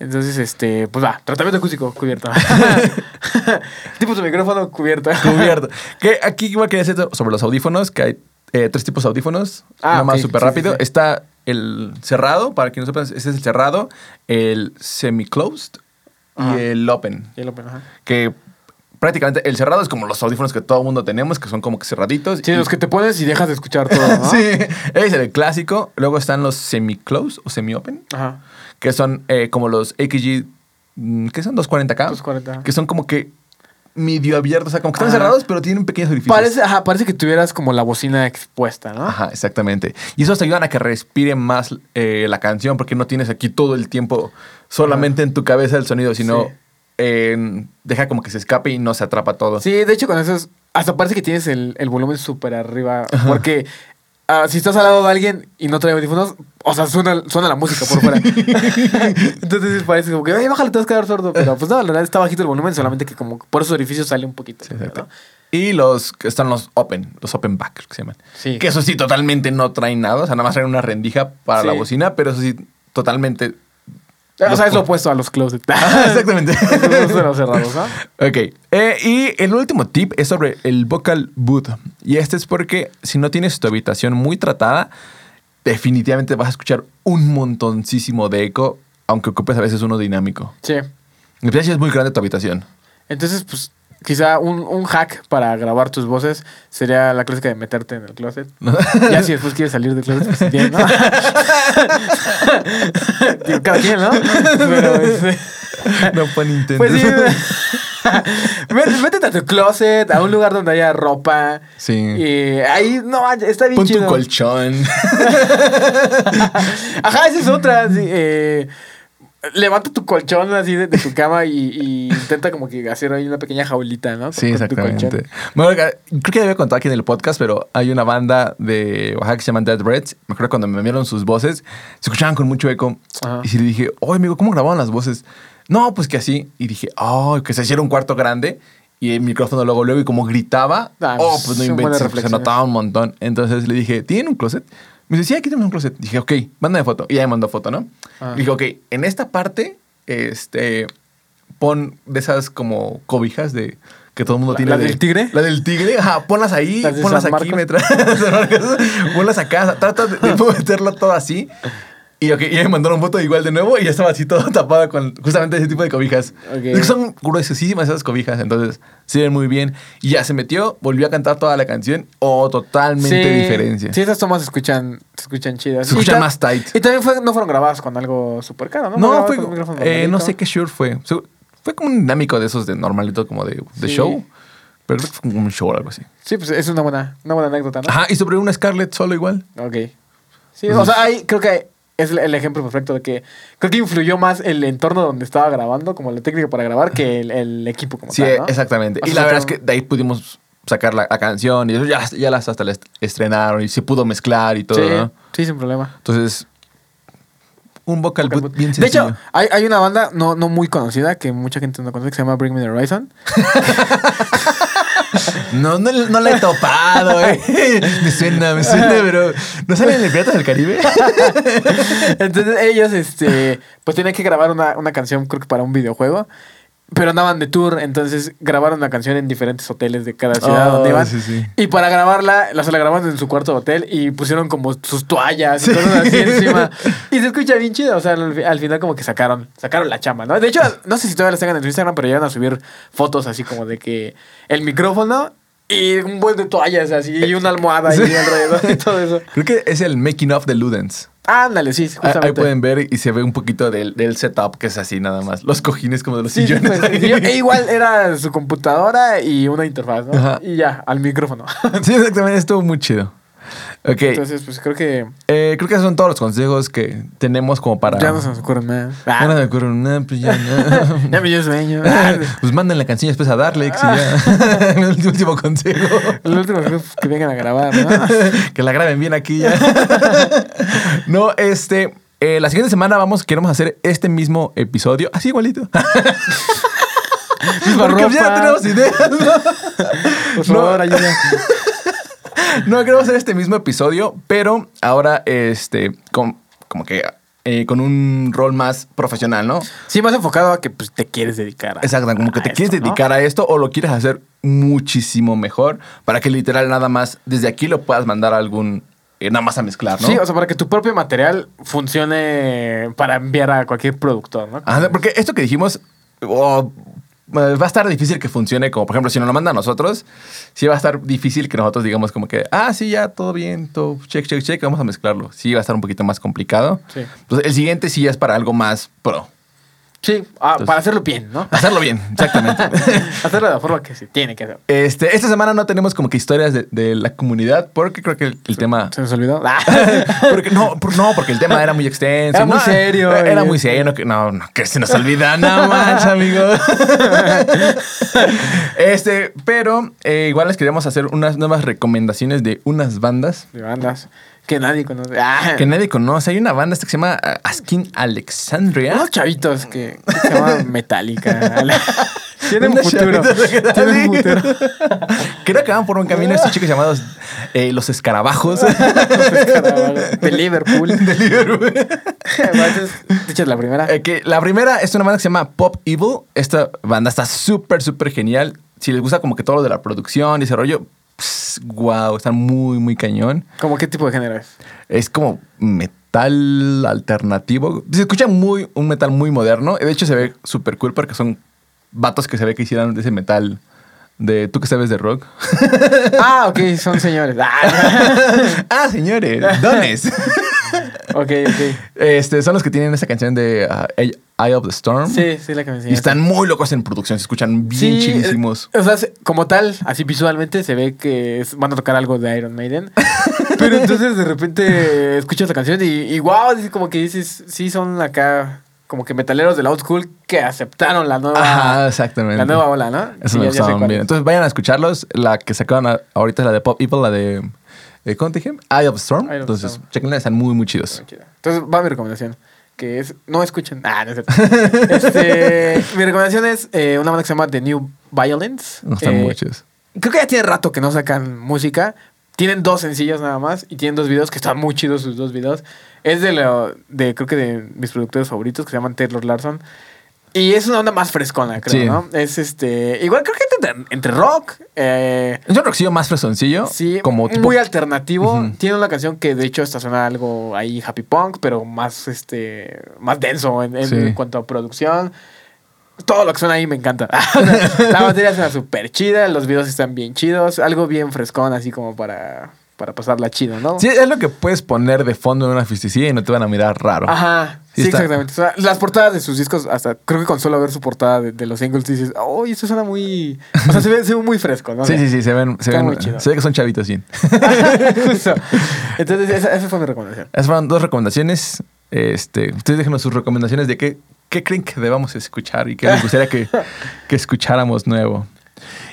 Speaker 2: Entonces, este, pues va, tratamiento acústico cubierto. tipo de micrófono cubierto.
Speaker 1: cubierto. que aquí igual quería decir sobre los audífonos, que hay eh, tres tipos de audífonos.
Speaker 2: Ah,
Speaker 1: Nada más súper
Speaker 2: Sí,
Speaker 1: rápido.
Speaker 2: sí, sí.
Speaker 1: Está el cerrado, para quien no sepa, ese es el cerrado, el semi-closed y el open.
Speaker 2: Y el open, ajá.
Speaker 1: Que prácticamente el cerrado es como los audífonos que todo el mundo tenemos, que son como que cerraditos.
Speaker 2: Sí,
Speaker 1: y-
Speaker 2: los que te pones y dejas de escuchar todo, ¿no?
Speaker 1: Sí, ese es el clásico. Luego están los semi-close o semi-open,
Speaker 2: Ajá.
Speaker 1: que son eh, como los AKG, mm, ¿qué son? 240K.
Speaker 2: 240.
Speaker 1: Que son como que medio abiertos, o sea, como que están
Speaker 2: Ajá.
Speaker 1: cerrados, pero tienen pequeños orificios.
Speaker 2: Parece, ajá, parece que tuvieras como la bocina expuesta, ¿no?
Speaker 1: Ajá, exactamente. Y esos te ayudan a que respire más eh, la canción, porque no tienes aquí todo el tiempo solamente en tu cabeza el sonido, sino
Speaker 2: Sí.
Speaker 1: eh, deja como que se escape y no se atrapa todo.
Speaker 2: Sí, de hecho con eso es- hasta parece que tienes el, el volumen súper arriba. Porque ah, si estás al lado de alguien y no trae audífonos, o sea, suena, suena la música por fuera. Entonces parece como que, ay, bájale, te vas a quedar sordo. Pero pues no, la verdad está bajito el volumen, solamente que como por esos orificios sale un poquito.
Speaker 1: Sí, exacto.
Speaker 2: ¿no?
Speaker 1: Y los que están los open, los open back, que se llaman.
Speaker 2: Sí.
Speaker 1: Que eso sí, totalmente no traen nada. O sea, nada más traen una rendija para
Speaker 2: Sí.
Speaker 1: la bocina, pero eso sí, totalmente.
Speaker 2: O sea, es lo opuesto a los closets.
Speaker 1: Exactamente.
Speaker 2: Los cerrados, ¿no?
Speaker 1: Ok. Eh, y el último tip es sobre el vocal booth. Y este es porque si no tienes tu habitación muy tratada, definitivamente vas a escuchar un montoncísimo de eco, aunque ocupes a veces uno dinámico.
Speaker 2: Sí.
Speaker 1: Si es muy grande tu habitación.
Speaker 2: Entonces, pues, quizá un, un hack para grabar tus voces sería la clásica de meterte en el closet. Ya si después quieres salir del closet, pues bien, ¿no? Digo, cada quien, ¿no? Pero, este,
Speaker 1: no pon Nintendo.
Speaker 2: pues sí. Métete a tu closet, a un lugar donde haya ropa.
Speaker 1: Sí.
Speaker 2: Y ahí, no, está bien
Speaker 1: Pon tu
Speaker 2: chido.
Speaker 1: colchón.
Speaker 2: Ajá, esa es otra. sí, eh, levanta tu colchón así de, de tu cama y, y intenta como que hacer ahí una pequeña jaulita, ¿no?
Speaker 1: Sí,
Speaker 2: Con
Speaker 1: exactamente. Bueno, creo que ya había contado aquí en el podcast, pero hay una banda de Oaxaca que se llama Dead Reds. Me acuerdo cuando me enviaron sus voces, se escuchaban con mucho eco.
Speaker 2: Ajá.
Speaker 1: Y sí le dije, oye, amigo, ¿cómo grababan las voces? No, pues que así. Y dije, oh, que se hiciera un cuarto grande y el micrófono luego, luego, y como gritaba,
Speaker 2: Ah,
Speaker 1: oh, pues no inventes, se notaba un montón. Entonces le dije, ¿tienen un closet? Me dice, sí, aquí tenemos un closet. Dije, ok, mándame foto. Y ya me mandó foto, ¿no?
Speaker 2: Ah.
Speaker 1: Dije, ok, en esta parte, este, pon de esas como cobijas de que todo el mundo
Speaker 2: ¿La-
Speaker 1: tiene.
Speaker 2: la
Speaker 1: de-
Speaker 2: del tigre?
Speaker 1: La del tigre, ajá, ponlas ahí,
Speaker 2: ¿Las de
Speaker 1: ponlas aquí, me ponlas acá, trata de, de meterlo todo así. Y, ok, y ya me mandaron foto igual de nuevo y ya estaba así todo tapado con justamente ese tipo de cobijas.
Speaker 2: Ok.
Speaker 1: Es que son gruesísimas esas cobijas, entonces sirven muy bien. Y ya se metió, volvió a cantar toda la canción, o totalmente diferencia.
Speaker 2: Sí, esas tomas se escuchan, se escuchan chidas.
Speaker 1: Se escuchan más tight.
Speaker 2: Y también fue- no fueron grabadas con algo súper caro, ¿no?
Speaker 1: No, fue,
Speaker 2: con
Speaker 1: eh, no sé qué Shure fue. Fue como un dinámico de esos de normalito, como de, de
Speaker 2: Sí.
Speaker 1: show. Pero fue como un show o algo así.
Speaker 2: Sí, pues es una buena, una buena anécdota, ¿no?
Speaker 1: Ajá, y sobre una Scarlett solo igual.
Speaker 2: Ok. Sí, o sea, ahí creo que es el- ejemplo perfecto de que creo que influyó más el entorno donde estaba grabando, como la técnica para grabar, que el, el equipo como
Speaker 1: Sí,
Speaker 2: tal, ¿no?
Speaker 1: exactamente.
Speaker 2: O
Speaker 1: Y la verdad es que de ahí pudimos sacar la, la canción y ya, ya las hasta las estrenaron y se pudo mezclar y todo.
Speaker 2: Sí,
Speaker 1: ¿no?
Speaker 2: sí, sin problema.
Speaker 1: Entonces, un vocal,
Speaker 2: Vocal
Speaker 1: boot
Speaker 2: boot.
Speaker 1: bien
Speaker 2: De
Speaker 1: sencillo.
Speaker 2: hecho, hay, hay una banda no, no muy conocida que mucha gente no conoce que se llama Bring Me the Horizon.
Speaker 1: no, no, no la he topado, eh. Me suena, me suena, pero ¿no salen en el Piratas del Caribe?
Speaker 2: Entonces ellos, este, pues tenían que grabar una, una canción, creo que para un videojuego. Pero andaban de tour, entonces grabaron la canción en diferentes hoteles de cada ciudad
Speaker 1: Oh,
Speaker 2: donde iban.
Speaker 1: sí, sí.
Speaker 2: Y para grabarla, la, se la grabaron en su cuarto de hotel y pusieron como sus toallas y cosas así encima. Y se escucha bien chido. O sea, al, fi- al final como que sacaron, sacaron la chamba, ¿no? De hecho, no sé si todavía las tengan en su Instagram, pero llegan a subir fotos así como de que el micrófono y un buen de toallas así y una almohada ahí
Speaker 1: Sí.
Speaker 2: alrededor y todo eso.
Speaker 1: Creo que es el making of de Ludens.
Speaker 2: Ándale, sí, justamente.
Speaker 1: Ahí pueden ver y se ve un poquito del, del setup, que es así nada más. Los cojines como de los
Speaker 2: Sí,
Speaker 1: sillones.
Speaker 2: pues, yo- e igual era su computadora y una interfaz, ¿no?
Speaker 1: Ajá.
Speaker 2: Y ya, al micrófono.
Speaker 1: Sí, exactamente. Estuvo muy chido. Ok.
Speaker 2: Entonces, pues creo que
Speaker 1: Eh, creo que esos son todos los consejos que tenemos como para...
Speaker 2: ya no se nos ocurren más.
Speaker 1: Ya no me ocurre nada, pues ya no.
Speaker 2: Ya me dio sueño.
Speaker 1: pues manden la canción después a Darlex y ya. el último consejo.
Speaker 2: El último es que vengan a grabar, ¿no?
Speaker 1: que la graben bien aquí ya. no, este. eh, la siguiente semana vamos, queremos hacer este mismo episodio. Así igualito. Porque ya
Speaker 2: ropa.
Speaker 1: tenemos ideas, ¿no?
Speaker 2: Por
Speaker 1: No.
Speaker 2: favor, ayuda.
Speaker 1: No, queremos hacer este mismo episodio, pero ahora, este, con- como que eh, con un rol más profesional, ¿no?
Speaker 2: Sí, más enfocado a que pues, te quieres dedicar a.
Speaker 1: Exacto, como que te
Speaker 2: esto,
Speaker 1: quieres
Speaker 2: ¿no?
Speaker 1: dedicar a esto o lo quieres hacer muchísimo mejor para que literal nada más desde aquí lo puedas mandar a algún, eh, nada más a mezclar, ¿no?
Speaker 2: Sí, o sea, para que tu propio material funcione para enviar a cualquier productor, ¿no?
Speaker 1: Ajá, porque esto que dijimos, oh, va a estar difícil que funcione como, por ejemplo, si nos lo manda a nosotros, sí va a estar difícil que nosotros digamos como que, ah, sí, ya, todo bien, todo, check, check, check, vamos a mezclarlo. Sí, va a estar un poquito más complicado.
Speaker 2: Sí.
Speaker 1: Entonces, el siguiente sí es para algo más pro.
Speaker 2: Sí, ah, para hacerlo bien, ¿no?
Speaker 1: Hacerlo bien, exactamente.
Speaker 2: hacerlo de la forma que se tiene que hacer.
Speaker 1: Este, esta semana no tenemos como que historias de, de la comunidad porque creo que el, el tema...
Speaker 2: ¿Se nos olvidó?
Speaker 1: porque, no, por- no, porque el tema era muy extenso.
Speaker 2: Era muy
Speaker 1: No,
Speaker 2: serio,
Speaker 1: Era, muy serio. No, no, que se nos olvida nada más, amigos. este, pero eh, igual les queríamos hacer unas nuevas recomendaciones de unas bandas
Speaker 2: De bandas que nadie conoce. Ah,
Speaker 1: que nadie conoce. Hay una banda esta que se llama uh, Askin Alexandria.
Speaker 2: Unos chavitos que, que se llaman Metallica. Tienen un futuro. Tienen futuro.
Speaker 1: Creo que van por un camino estos chicos llamados eh, Los Escarabajos.
Speaker 2: De Liverpool.
Speaker 1: de Liverpool.
Speaker 2: De hecho, la primera.
Speaker 1: Eh, que la primera es una banda que se llama Pop Evil. Esta banda está súper, súper genial. Si les gusta como que todo lo de la producción y ese rollo, wow, están muy, muy cañón.
Speaker 2: ¿Cómo qué tipo de género es?
Speaker 1: Es como metal alternativo. Se escucha muy, un metal muy moderno. De hecho, se ve súper cool porque son vatos que se ve que hicieron de ese metal de... ¿Tú que sabes de rock?
Speaker 2: Ah, ok, son señores. Ah,
Speaker 1: ah, señores, dones.
Speaker 2: ok, ok.
Speaker 1: este, son los que tienen esa canción de uh, Eye of the Storm.
Speaker 2: Sí, sí, la que me
Speaker 1: Y están muy locos en producción, se escuchan bien
Speaker 2: Sí,
Speaker 1: chidísimos.
Speaker 2: eh, O sea, se- como tal, así visualmente se ve que es- van a tocar algo de Iron Maiden. Pero entonces de repente escuchas la canción y, y wow, como que dices, sí son acá como que metaleros del old school que aceptaron la nueva,
Speaker 1: Ajá, exactamente.
Speaker 2: la nueva ola, ¿no?
Speaker 1: Eso
Speaker 2: Sí,
Speaker 1: me
Speaker 2: ya- ya sé
Speaker 1: gustaban
Speaker 2: cuál
Speaker 1: bien.
Speaker 2: es.
Speaker 1: Entonces vayan a escucharlos. La que sacaron ahorita es la de Pop Evil, la de. eh, ¿Cómo te dije? Eye of Storm.
Speaker 2: Eye of the
Speaker 1: Entonces,
Speaker 2: Storm.
Speaker 1: chequenla, están muy, muy chidos.
Speaker 2: Entonces va mi recomendación, que es no escuchen. Ah, no es cierto. Este, mi recomendación es eh, una banda que se llama The New Violence.
Speaker 1: No están
Speaker 2: Eh,
Speaker 1: muy chidos.
Speaker 2: Creo que ya tiene rato que no sacan música. Tienen dos sencillos nada más y tienen dos videos que están muy chidos sus dos videos. Es de, lo, de creo que de mis productores favoritos que se llaman Taylor Larson. Y es una onda más frescona, creo,
Speaker 1: Sí.
Speaker 2: ¿no? Es este. Igual creo que entre, entre rock. eh,
Speaker 1: Es un rockcillo más fresoncillo.
Speaker 2: sí,
Speaker 1: Como tipo.
Speaker 2: muy alternativo. Tiene una canción que de hecho esta suena algo ahí happy punk, pero más este. más denso en, en-
Speaker 1: Sí.
Speaker 2: en cuanto a producción. Todo lo que suena ahí me encanta. la batería suena súper chida, los videos están bien chidos, algo bien frescón, así como para, para pasarla chido, ¿no?
Speaker 1: Sí, es lo que puedes poner de fondo en una fiestecilla y no te van a mirar raro.
Speaker 2: Ajá,
Speaker 1: Sí
Speaker 2: sí, exactamente. O sea, las portadas de sus discos, hasta creo que con solo ver su portada de, de los singles dices, oh, esto suena muy. O sea, se ve, se ve muy fresco, ¿no?
Speaker 1: Sí, sí, sí, se ven, se ven,
Speaker 2: muy chido.
Speaker 1: se ve que son chavitos.
Speaker 2: Justo. Entonces, esa, esa fue mi recomendación.
Speaker 1: Esas fueron dos recomendaciones. Este, ustedes déjenos sus recomendaciones de qué, qué creen que debamos escuchar y qué les gustaría que, que escucháramos nuevo.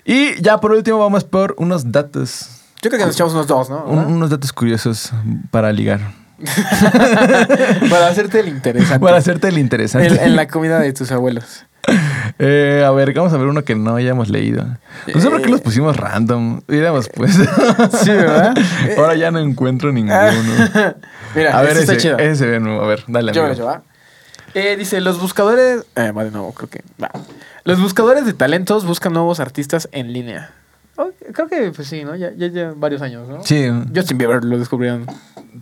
Speaker 1: Y ya por último vamos por unos datos,
Speaker 2: Yo creo que nos echamos unos dos, ¿no?
Speaker 1: un- unos datos curiosos para ligar.
Speaker 2: Para hacerte el interesante.
Speaker 1: Para hacerte el interesante.
Speaker 2: en, en la comida de tus abuelos.
Speaker 1: Eh, a ver, vamos a ver uno que no hayamos leído. No sé por qué los pusimos random. Hubiéramos pues.
Speaker 2: Sí, ¿verdad?
Speaker 1: Ahora ya no encuentro ninguno.
Speaker 2: Mira,
Speaker 1: A ver, ese,
Speaker 2: está chido.
Speaker 1: ese se ve nuevo. A ver, dale.
Speaker 2: Yo llevo, ¿va? Eh, dice, los buscadores... Eh, va de nuevo, creo que... va. Los buscadores de talentos buscan nuevos artistas en línea. Oh, creo que, pues sí, ¿no? Ya, ya, ya varios años, ¿no?
Speaker 1: Sí.
Speaker 2: Justin Bieber lo descubrieron.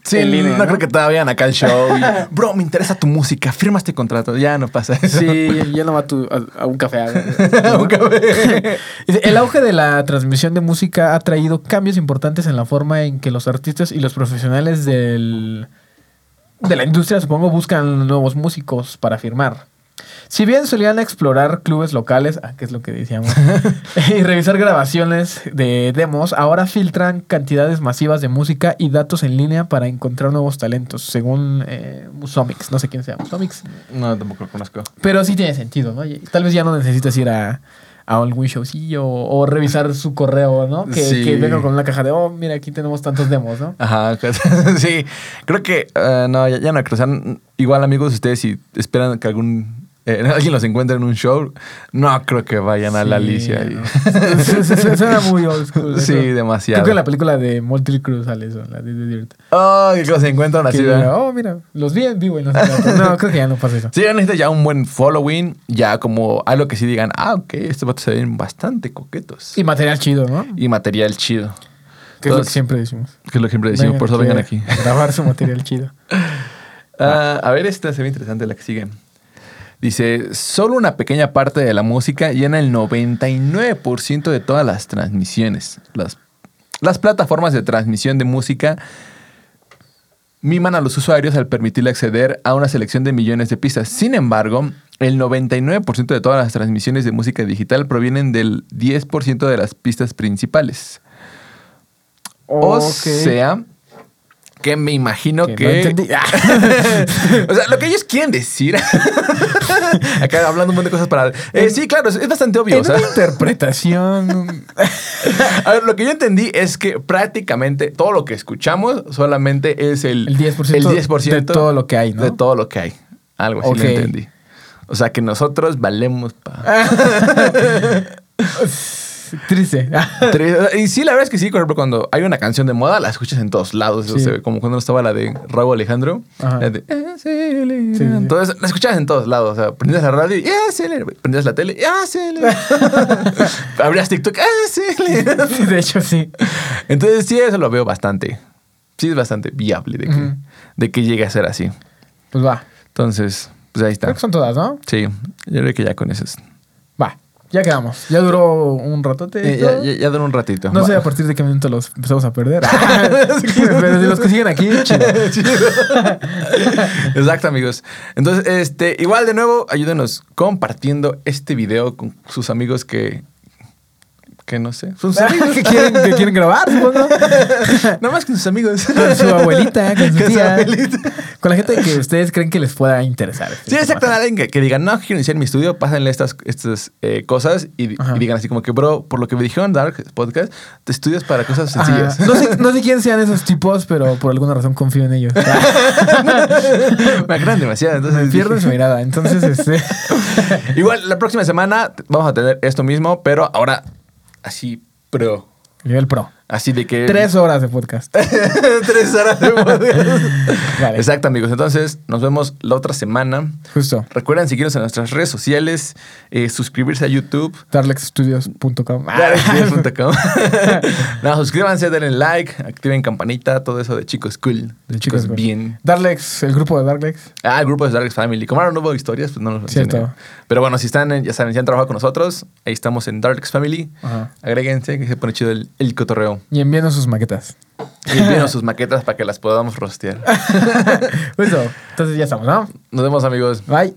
Speaker 1: Sí,
Speaker 2: en línea,
Speaker 1: no,
Speaker 2: ¿no?
Speaker 1: creo que todavía acá el show. y, Bro, me interesa tu música, firma este contrato. Ya no pasa eso.
Speaker 2: Sí, ya no va a, tu- a- a un café. a-
Speaker 1: Un café.
Speaker 2: El auge de la transmisión de música ha traído cambios importantes en la forma en que los artistas y los profesionales del, de la industria, supongo, buscan nuevos músicos para firmar. Si bien solían explorar clubes locales, ah, que es lo que decíamos, y revisar grabaciones de demos, ahora filtran cantidades masivas de música y datos en línea para encontrar nuevos talentos, según eh, Musomix. No sé quién sea Musomix.
Speaker 1: No, tampoco lo conozco.
Speaker 2: Pero sí tiene sentido, ¿no? Y tal vez ya no necesitas ir a, a algún showcillo o, o revisar su correo, ¿no? Que,
Speaker 1: Sí.
Speaker 2: que venga con una caja de, oh, mira, aquí tenemos tantos demos, ¿no?
Speaker 1: Ajá, pues, sí. Creo que, eh, no, ya, ya no creo. O sea, igual, amigos, ustedes si esperan que algún. Eh, alguien los encuentre en un show, no creo que vayan a la
Speaker 2: Sí,
Speaker 1: Alicia. y-
Speaker 2: Suena muy old school.
Speaker 1: sí, demasiado.
Speaker 2: Creo que en la película de Multiple Cruz sale eso, la de The Dirt.
Speaker 1: Oh, que los encuentran así. ¿verdad?
Speaker 2: oh, mira, los vi en vivo y no sé qué. No, creo que ya no pasa eso.
Speaker 1: Sí, ya necesitas ya un buen following, ya como algo que sí digan, ah, ok, estos vatos se ven bastante coquetos.
Speaker 2: Y material chido, ¿no?
Speaker 1: Y material chido.
Speaker 2: Que es lo que siempre decimos.
Speaker 1: Que es lo que siempre decimos, por eso vengan aquí.
Speaker 2: a Grabar su material chido.
Speaker 1: Ah, a ver, esta se ve interesante, la que sigue. Dice, solo una pequeña parte de la música llena el 99% de todas las transmisiones. Las, las plataformas de transmisión de música miman a los usuarios al permitirle acceder a una selección de millones de pistas. Sin embargo, el 99% de todas las transmisiones de música digital provienen del 10% de las pistas principales. O sea, que me imagino
Speaker 2: Que
Speaker 1: que...
Speaker 2: no entendí.
Speaker 1: o sea, lo que ellos quieren decir... Acá hablando un montón de cosas para... Eh, sí, claro, es, es bastante obvio.
Speaker 2: En
Speaker 1: o sea.
Speaker 2: una interpretación.
Speaker 1: A ver, lo que yo entendí es que prácticamente todo lo que escuchamos solamente es el,
Speaker 2: El 10%,
Speaker 1: el 10%
Speaker 2: de todo lo que hay, ¿no?
Speaker 1: De todo lo que hay. Algo así
Speaker 2: Ok.
Speaker 1: lo entendí. O sea que nosotros valemos para...
Speaker 2: Triste.
Speaker 1: Y sí, la verdad es que sí, por ejemplo, cuando hay una canción de moda, la escuchas en todos lados. O
Speaker 2: Sí.
Speaker 1: sea, como cuando estaba la de Raúl Alejandro.
Speaker 2: Ajá.
Speaker 1: la de, "Acelera".
Speaker 2: sí.
Speaker 1: Entonces, la escuchabas en todos lados. O sea, prendías la radio y. Prendías la tele y. Abrías TikTok,
Speaker 2: de hecho, sí.
Speaker 1: Entonces, sí, eso lo veo bastante. Sí, es bastante viable de que, de que llegue a ser así.
Speaker 2: Pues va.
Speaker 1: Entonces, pues ahí está.
Speaker 2: Creo que son todas, ¿no?
Speaker 1: Sí, yo creo que ya con eso.
Speaker 2: Ya quedamos. Ya duró un ratote.
Speaker 1: Eh, ya, ya, ya duró un ratito.
Speaker 2: No sé a partir de qué momento los empezamos a perder. Pero si los que siguen aquí, chido.
Speaker 1: Exacto, amigos. Entonces, este, igual de nuevo, ayúdenos compartiendo este video con sus amigos que. Que no sé. Sus amigos.
Speaker 2: que, quieren, que quieren grabar, supongo.
Speaker 1: Nada más que sus amigos.
Speaker 2: Con su abuelita, con su
Speaker 1: Con su
Speaker 2: tía.
Speaker 1: abuelita.
Speaker 2: Con la gente que ustedes creen que les pueda interesar.
Speaker 1: Sí, exacto. Alguien que, que digan, no, quiero iniciar mi estudio, pásenle estas, estas eh, cosas y, digan así como que, bro, por lo que me dijeron Dark Podcast, te estudias para cosas sencillas.
Speaker 2: No sé, no sé quién sean esos tipos, pero por alguna razón confío en ellos.
Speaker 1: me agradan demasiado. Entonces
Speaker 2: Me pierden
Speaker 1: dije-
Speaker 2: su mirada. Entonces, este.
Speaker 1: Igual, la próxima semana vamos a tener esto mismo, pero ahora así, pro.
Speaker 2: Nivel pro.
Speaker 1: Así de que.
Speaker 2: Tres horas de podcast.
Speaker 1: Tres horas de podcast.
Speaker 2: Vale.
Speaker 1: Exacto, amigos. Entonces, nos vemos la otra semana.
Speaker 2: Justo.
Speaker 1: Recuerden seguirnos en nuestras redes sociales, eh, suscribirse a YouTube.
Speaker 2: Darlexstudios.com.
Speaker 1: darkstudios.com. no, suscríbanse, denle like, activen campanita, todo eso de chicos cool.
Speaker 2: De chicos cool.
Speaker 1: bien.
Speaker 2: Darlex, el grupo de Darlex.
Speaker 1: Ah, el grupo de Dark Family. Como ahora no hubo historias, pues no nos
Speaker 2: Cierto.
Speaker 1: Pero bueno, si están, en- ya saben, si han trabajado con nosotros, ahí estamos en Dark Family.
Speaker 2: Ajá.
Speaker 1: Agréguense, que se pone chido el, el cotorreo.
Speaker 2: Y envíenos sus maquetas.
Speaker 1: Y envíenos sus maquetas para que las podamos rostear.
Speaker 2: Justo. Entonces ya estamos, ¿no?
Speaker 1: Nos vemos, amigos.
Speaker 2: Bye.